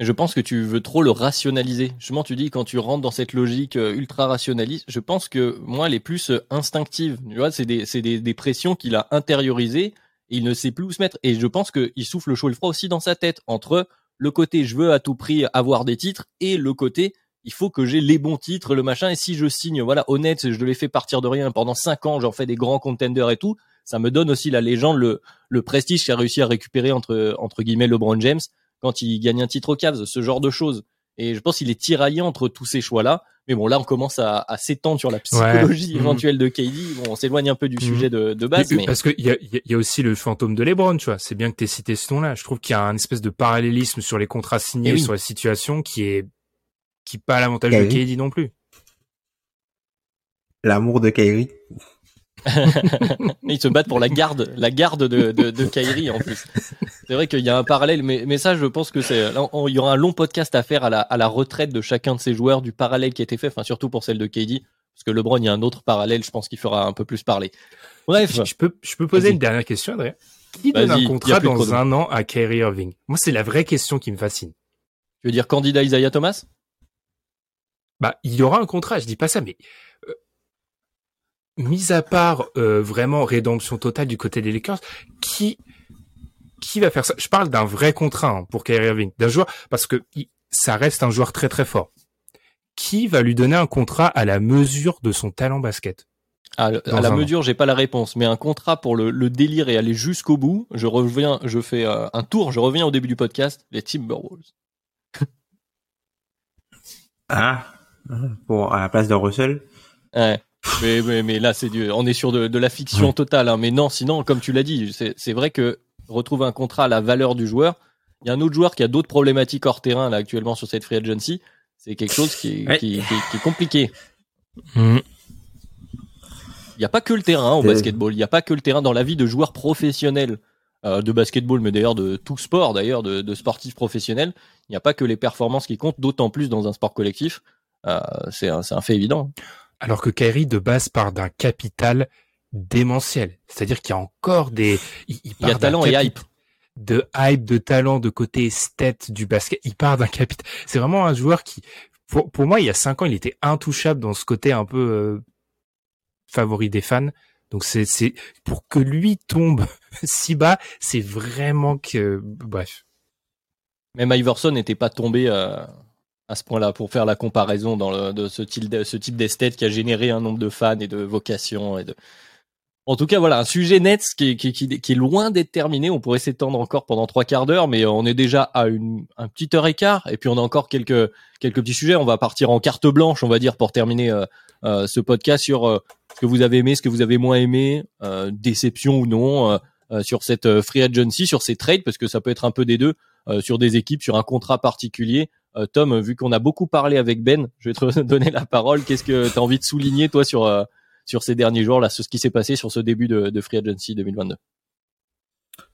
Je pense que tu veux trop le rationaliser. Justement, tu dis quand tu rentres dans cette logique euh, ultra rationaliste, je pense que moi, elle est plus euh, instinctive. Tu c'est des, des, des pressions qu'il a intériorisées il ne sait plus où se mettre. Et je pense qu'il souffle le chaud et le froid aussi dans sa tête entre le côté je veux à tout prix avoir des titres et le côté il faut que j'ai les bons titres, le machin. Et si je signe, voilà, honnête, je les fais partir de rien pendant cinq ans, j'en fais des grands contenders et tout. Ça me donne aussi la légende, le, le prestige qu'a réussi à récupérer entre, entre guillemets LeBron James quand il gagne un titre au Cavs, ce genre de choses. Et je pense qu'il est tiraillé entre tous ces choix-là. Mais bon, là, on commence à, à s'étendre sur la psychologie Ouais. éventuelle de KD. Bon, on s'éloigne un peu du Mhm. sujet de, de base, Mais- mais Parce qu'il y a, il y a- aussi le fantôme de LeBron, tu vois. C'est bien que tu aies cité ce nom-là. Je trouve qu'il y a un espèce de parallélisme sur les contrats signés, Eh oui. sur la situation qui est qui pas à l'avantage de Kyrie. KD non plus. L'amour de Kyrie. Ils se battent pour la garde, la garde de, de, de Kyrie en plus. C'est vrai qu'il y a un parallèle, mais, mais ça, je pense que c'est, il y aura un long podcast à faire à la, à la retraite de chacun de ces joueurs, du parallèle qui a été fait, enfin, surtout pour celle de KD, parce que LeBron, il y a un autre parallèle, je pense qu'il fera un peu plus parler. Bref. Je, je peux je peux poser une dernière question, Adrien? Qui donne un contrat de dans un an à Kyrie Irving? Moi, c'est la vraie question qui me fascine. Tu veux dire candidat Isaiah Thomas? Bah, il y aura un contrat. Je dis pas ça, mais mis à part euh, vraiment rédemption totale du côté des Lakers, qui qui va faire ça? Je parle d'un vrai contrat hein, pour Kyrie Irving, d'un joueur parce que il- ça reste un joueur très très fort. Qui va lui donner un contrat à la mesure de son talent basket? À, à la mesure, j'ai pas la réponse, mais un contrat pour le, le délire et aller jusqu'au bout. Je reviens, je fais euh, un tour, je reviens au début du podcast, les Timberwolves. Ah, pour à la place de Russell? Ouais. Mais, mais, mais là, c'est du, on est sur de, de la fiction totale. Hein. Mais non, sinon, comme tu l'as dit, c'est c'est vrai que retrouver un contrat à la valeur du joueur. Il y a un autre joueur qui a d'autres problématiques hors terrain là actuellement sur cette free agency. C'est quelque chose qui est, Ouais. qui, qui- qui est compliqué. Mhm. Il n'y a pas que le terrain au basketball. Il n'y a pas que le terrain dans la vie de joueurs professionnels euh, de basketball, mais d'ailleurs de tout sport, d'ailleurs de, de sportifs professionnels. Il n'y a pas que les performances qui comptent, d'autant plus dans un sport collectif. Euh, c'est un, c'est un fait évident. Alors que Kyrie de base part d'un capital démentiel, c'est-à-dire qu'il y a encore des il, Il y part a d'un talent et hype. de hype, de talent, de côté esthète du basket. Il part d'un capital. C'est vraiment un joueur qui, pour, pour moi, il y a cinq ans, il était intouchable dans ce côté un peu euh, favori des fans. Donc c'est c'est pour que lui tombe [laughs] si bas, c'est vraiment que bref. Même Iverson n'était pas tombé. euh, à ce point-là pour faire la comparaison dans le, de ce type de, ce type d'esthète qui a généré un nombre de fans et de vocations et de. En tout cas, voilà, un sujet net qui qui, qui, qui est loin d'être terminé. On pourrait s'étendre encore pendant trois quarts d'heure, mais on est déjà à une, un petit heure et quart. Et puis on a encore quelques, quelques petits sujets. On va partir en carte blanche, on va dire, pour terminer euh, euh, ce podcast sur euh, ce que vous avez aimé, ce que vous avez moins aimé, euh, déception ou non, sur cette free agency, sur ces trades, parce que ça peut être un peu des deux, sur des équipes, sur un contrat particulier. Tom, vu qu'on a beaucoup parlé avec Ben, je vais te [laughs] donner la parole. Qu'est-ce que tu as envie de souligner, toi, sur sur ces derniers jours, là, ce qui s'est passé sur ce début de, de Free Agency 2022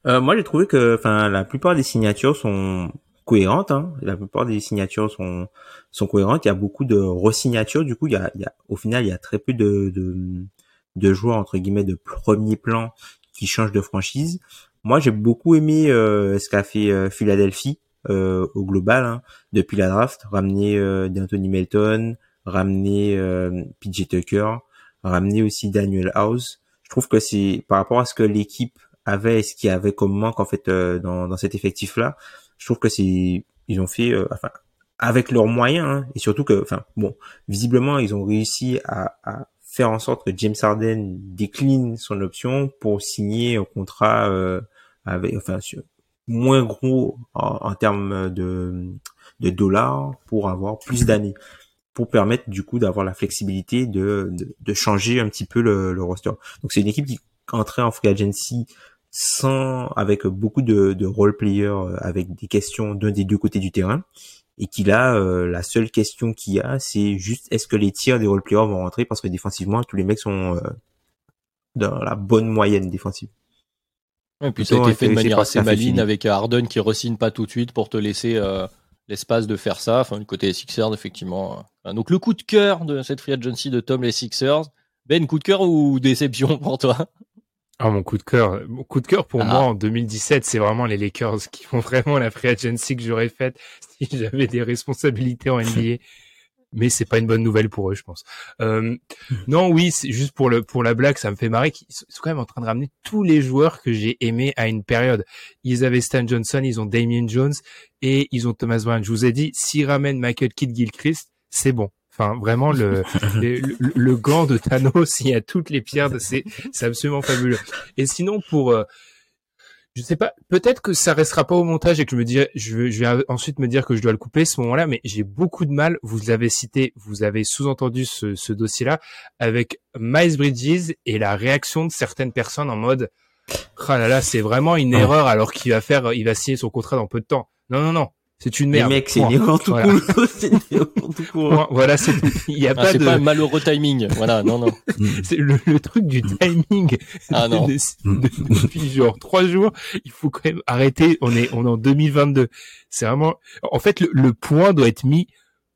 euh, Moi, j'ai trouvé que, enfin, la plupart des signatures sont cohérentes. Hein. La plupart des signatures sont sont cohérentes. Il y a beaucoup de resignatures. Du coup, il y a, il y a au final, il y a très peu de, de, de joueurs entre guillemets de premier plan qui changent de franchise. Moi, j'ai beaucoup aimé euh, ce qu'a fait euh, Philadelphie euh, au global hein, depuis la draft, ramener euh, d'Anthony Melton, ramener euh, PJ Tucker, ramener aussi Daniel House. Je trouve que c'est par rapport à ce que l'équipe avait et ce qu'il y avait comme manque en fait euh, dans, dans cet effectif là. Je trouve que c'est ils ont fait euh, enfin avec leurs moyens hein, et surtout que enfin bon visiblement ils ont réussi à, à, faire en sorte que James Harden décline son option pour signer un contrat euh, avec enfin moins gros en, en termes de de dollars pour avoir plus d'années pour permettre du coup d'avoir la flexibilité de, de, de, changer un petit peu le, le roster. Donc c'est une équipe qui entrait en free agency sans avec beaucoup de, de role players euh, avec des questions d'un des deux côtés du terrain et qui là euh, la seule question qu'il y a c'est juste est-ce que les tirs des role players vont rentrer? Parce que défensivement tous les mecs sont euh, dans la bonne moyenne défensive. Et puis ça a été fait de manière assez maligne avec Harden qui resigne pas tout de suite pour te laisser euh, l'espace de faire ça. Enfin, du côté des Sixers, effectivement. Donc, le coup de cœur de cette free agency de Tom les Sixers. Ben, coup de cœur ou déception pour toi? Ah, mon coup de cœur. Mon coup de cœur pour ah. moi en 2017, c'est vraiment les Lakers qui font vraiment la free agency que j'aurais faite [laughs] si j'avais des responsabilités en NBA. Mais c'est pas une bonne nouvelle pour eux, je pense. Euh, non, oui, c'est juste pour le pour la blague, ça me fait marrer qu'ils sont quand même en train de ramener tous les joueurs que j'ai aimés à une période. Ils avaient Stan Johnson, ils ont Damien Jones et ils ont Thomas Bryant. Je vous ai dit, s'ils ramènent Michael Kidd Gilchrist, c'est bon. Enfin, vraiment, le, [laughs] le, le, gant de Thanos, il y a toutes les pierres, c'est, c'est absolument fabuleux. Et sinon, pour, euh, je sais pas, peut-être que ça restera pas au montage et que je me dis, je, je vais ensuite me dire que je dois le couper à ce moment-là, mais j'ai beaucoup de mal. Vous avez cité, vous avez sous-entendu ce, ce dossier-là avec Miles Bridges et la réaction de certaines personnes en mode, oh là là, c'est vraiment une erreur alors qu'il va faire, il va signer son contrat dans peu de temps. Non, non, non. C'est une merde. Les mecs, c'est une erreur tout voilà. court. [laughs] c'est une erreur tout court. Voilà, c'est, il y a ah, pas c'est de... pas malheureux timing. Voilà, non, non. [laughs] c'est le, le, truc du timing. Ah non. De, de, depuis genre trois jours, il faut quand même arrêter. On est, on est en 2022. C'est vraiment, en fait, le, le point doit être mis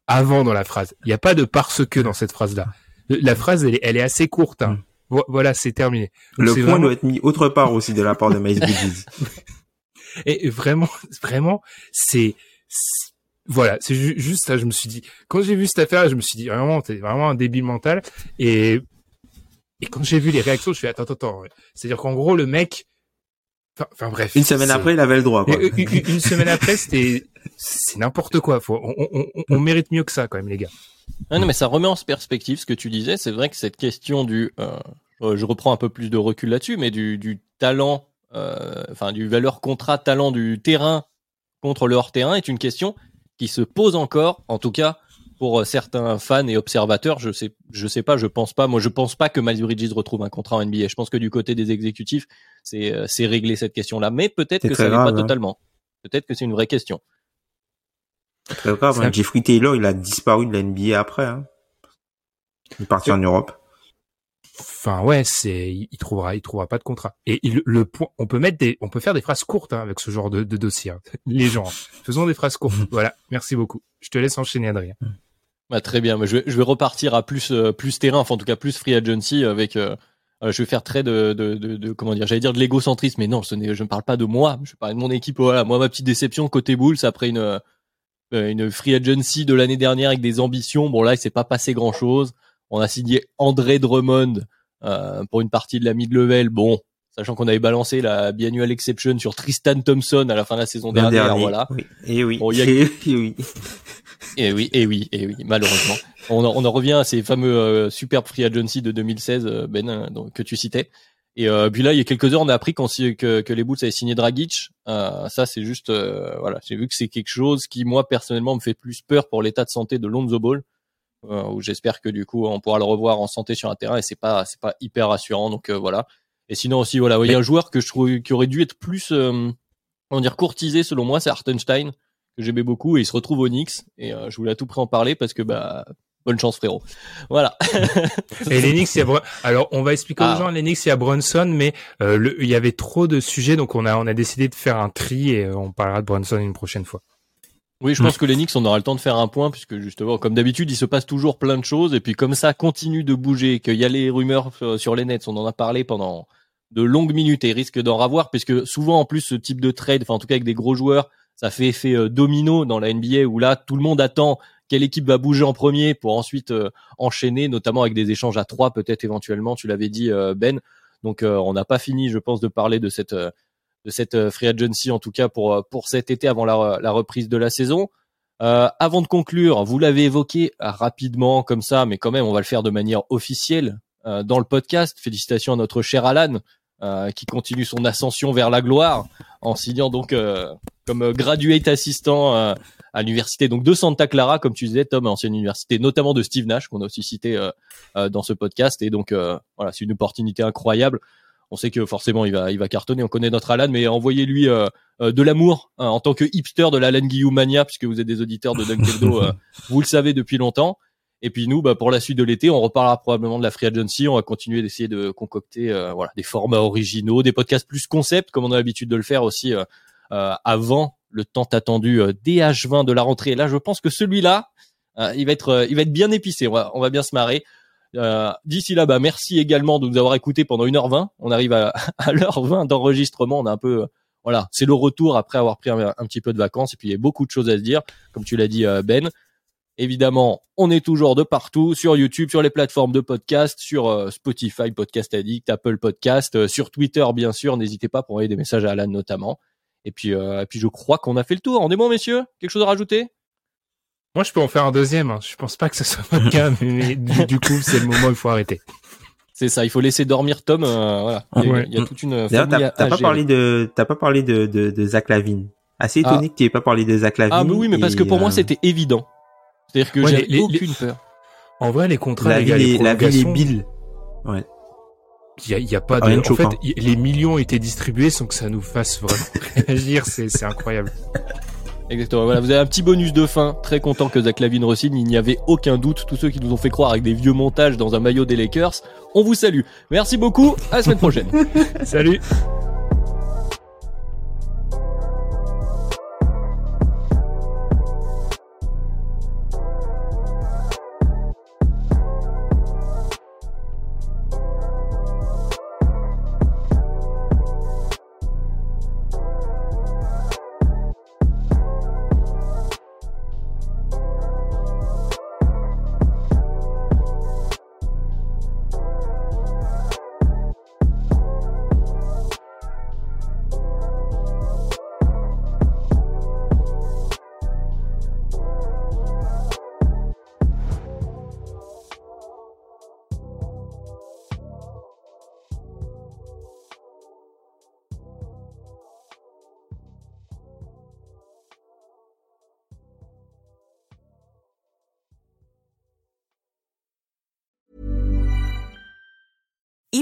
avant dans la phrase. Il n'y a pas de parce que dans cette phrase-là. La phrase, elle est, elle est assez courte. Hein. Voilà, c'est terminé. Donc le point vraiment... doit être mis autre part aussi de la part de Miles Bridges. [laughs] Et vraiment, vraiment, c'est, voilà, c'est ju juste ça. Je me suis dit, quand j'ai vu cette affaire, je me suis dit vraiment, t'es vraiment un débile mental. Et et quand j'ai vu les réactions, je fais attends, attends, attends. C'est-à-dire qu'en gros, le mec, enfin bref. Une semaine après, il avait le droit. Quoi. Une, une, semaine après, c'était c'est n'importe quoi. Faut, on, on, on, on, mérite mieux que ça quand même, les gars. Ah non, mais ça remet en perspective ce que tu disais. C'est vrai que cette question du, euh, je reprends un peu plus de recul là-dessus, mais du, du talent, euh, enfin du valeur contrat talent du terrain contre le hors terrain est une question qui se pose encore, en tout cas pour certains fans et observateurs. Je sais, je sais pas, je pense pas. Moi, je pense pas que Miles Bridges retrouve un contrat en NBA. Je pense que du côté des exécutifs, c'est euh, c'est réglé cette question-là. Mais peut-être que ça n'est pas hein. totalement. Peut-être que c'est une vraie question. Très grave. Hein. Jeffrey Taylor, il a disparu de la NBA après. Hein. Il est parti en Europe. Enfin ouais, c'est il trouvera il trouvera pas de contrat. Et il, le point, on peut mettre des on peut faire des phrases courtes hein, avec ce genre de, de dossier. Hein. Les gens, faisons des phrases courtes. [laughs] voilà, merci beaucoup. Je te laisse enchaîner Adrien. Bah, très bien, je vais, je vais repartir à plus euh, plus terrain, enfin en tout cas plus free agency avec euh, euh, je vais faire très de, de, de, de comment dire, j'allais dire de l'égocentrisme, mais non, ce n'est, je ne parle pas de moi, je parle de mon équipe. Voilà, moi ma petite déception côté Bulls après une euh, une free agency de l'année dernière avec des ambitions. Bon là, il s'est pas passé grand chose. On a signé André Drummond euh, pour une partie de la mid-level. Bon, sachant qu'on avait balancé la biannual exception sur Tristan Thompson à la fin de la saison dernière, dernier, voilà. Oui. Et oui. Bon, a... et oui. Et oui, [laughs] et oui, et oui, malheureusement. On en, on en revient à ces fameux euh, superbes free agency de 2016, euh, Ben, euh, donc, que tu citais. Et euh, puis là, il y a quelques heures, on a appris si- que, que les Bulls avaient signé Dragic. Euh, ça, c'est juste, euh, voilà, j'ai vu que c'est quelque chose qui, moi, personnellement, me fait plus peur pour l'état de santé de Lonzo Ball. Euh, où j'espère que du coup, on pourra le revoir en santé sur un terrain et c'est pas, c'est pas hyper rassurant. Donc euh, voilà. Et sinon aussi, voilà, il y a un joueur que je trouve qui aurait dû être plus, euh, comment dire, courtisé selon moi, c'est Hartenstein que j'aimais beaucoup et il se retrouve au Knicks et euh, je voulais à tout près en parler parce que bah bonne chance frérot. Voilà. [laughs] Et Knicks, il y a alors on va expliquer Ah. aux gens les Knicks, il y a Brunson, mais euh, le- il y avait trop de sujets, donc on a on a décidé de faire un tri et on parlera de Brunson une prochaine fois. Oui, je pense que les Knicks, on aura le temps de faire un point puisque justement, comme d'habitude, il se passe toujours plein de choses et puis comme ça continue de bouger, qu'il y a les rumeurs euh, sur les Nets, on en a parlé pendant de longues minutes et risque d'en ravoir puisque souvent en plus ce type de trade, enfin en tout cas avec des gros joueurs, ça fait effet euh, domino dans la NBA où là tout le monde attend quelle équipe va bouger en premier pour ensuite euh, enchaîner, notamment avec des échanges à trois peut-être éventuellement. Tu l'avais dit Ben. Donc euh, on n'a pas fini, je pense, de parler de cette euh, de cette euh, free agency en tout cas pour euh, pour cet été avant la, la reprise de la saison. Euh, avant de conclure, vous l'avez évoqué euh, rapidement comme ça, mais quand même on va le faire de manière officielle euh, dans le podcast. Félicitations à notre cher Alan euh, qui continue son ascension vers la gloire en signant donc euh, comme euh, graduate assistant euh, à l'université donc de Santa Clara, comme tu disais Tom, ancienne université notamment de Steve Nash qu'on a aussi cité euh, euh, dans ce podcast. Et donc euh, voilà, c'est une opportunité incroyable. On sait que forcément il va il va cartonner. On connaît notre Alan, mais envoyez-lui euh, euh, de l'amour hein, en tant que hipster de l'Alan Guillaume Mania, puisque vous êtes des auditeurs de Dunkeldo, [laughs] euh, vous le savez depuis longtemps. Et puis nous, bah, pour la suite de l'été, on reparlera probablement de la free agency. On va continuer d'essayer de concocter euh, voilà des formats originaux, des podcasts plus concept, comme on a l'habitude de le faire aussi euh, euh, avant le tant attendu euh, DH20 de la rentrée. Et là, je pense que celui-là, euh, il va être, il va être bien épicé. On va, on va bien se marrer. Euh, D'ici là, bah, merci également de nous avoir écoutés pendant 1h20. On arrive à, [laughs] à l'heure 20 d'enregistrement. On a un peu, euh, voilà, c'est le retour après avoir pris un, petit peu de vacances. Et puis, il y a beaucoup de choses à se dire, comme tu l'as dit, euh, Ben. Évidemment, on est toujours de partout, sur YouTube, sur les plateformes de podcast, sur euh, Spotify, Podcast Addict, Apple Podcast, sur Twitter, bien sûr. N'hésitez pas pour envoyer des messages à Alan notamment. Et puis, et puis je crois qu'on a fait le tour. On est bon, messieurs? Quelque chose à rajouter? Moi, je peux en faire un deuxième. Hein. Je pense pas que ce soit votre cas, mais du, du coup, c'est le moment où il faut arrêter. C'est ça, il faut laisser dormir Tom. euh, voilà, il y a, Ouais. il y a toute une D'ailleurs, famille t'as pas parlé de, t'as pas parlé de, de, de Zach Lavine. Assez Ah. étonné que tu aies pas parlé de Zach Lavine. Ah, mais oui, mais parce que pour moi, euh, c'était évident. C'est-à-dire que Ouais, j'ai les- les- aucune peur. En vrai, les contrats, les Lavine gars, les et, Lavine et prolongations, Bill. Ouais. il y a, il y a pas de. Rien de En fait, y- les millions ont été distribués sans que ça nous fasse vraiment [laughs] réagir. C'est c'est incroyable. Exactement. Voilà, vous avez un petit bonus de fin. Très content que Zach Lavine re-signe. Il n'y avait aucun doute. Tous ceux qui nous ont fait croire avec des vieux montages dans un maillot des Lakers, on vous salue. Merci beaucoup. À la semaine prochaine. [laughs] Salut.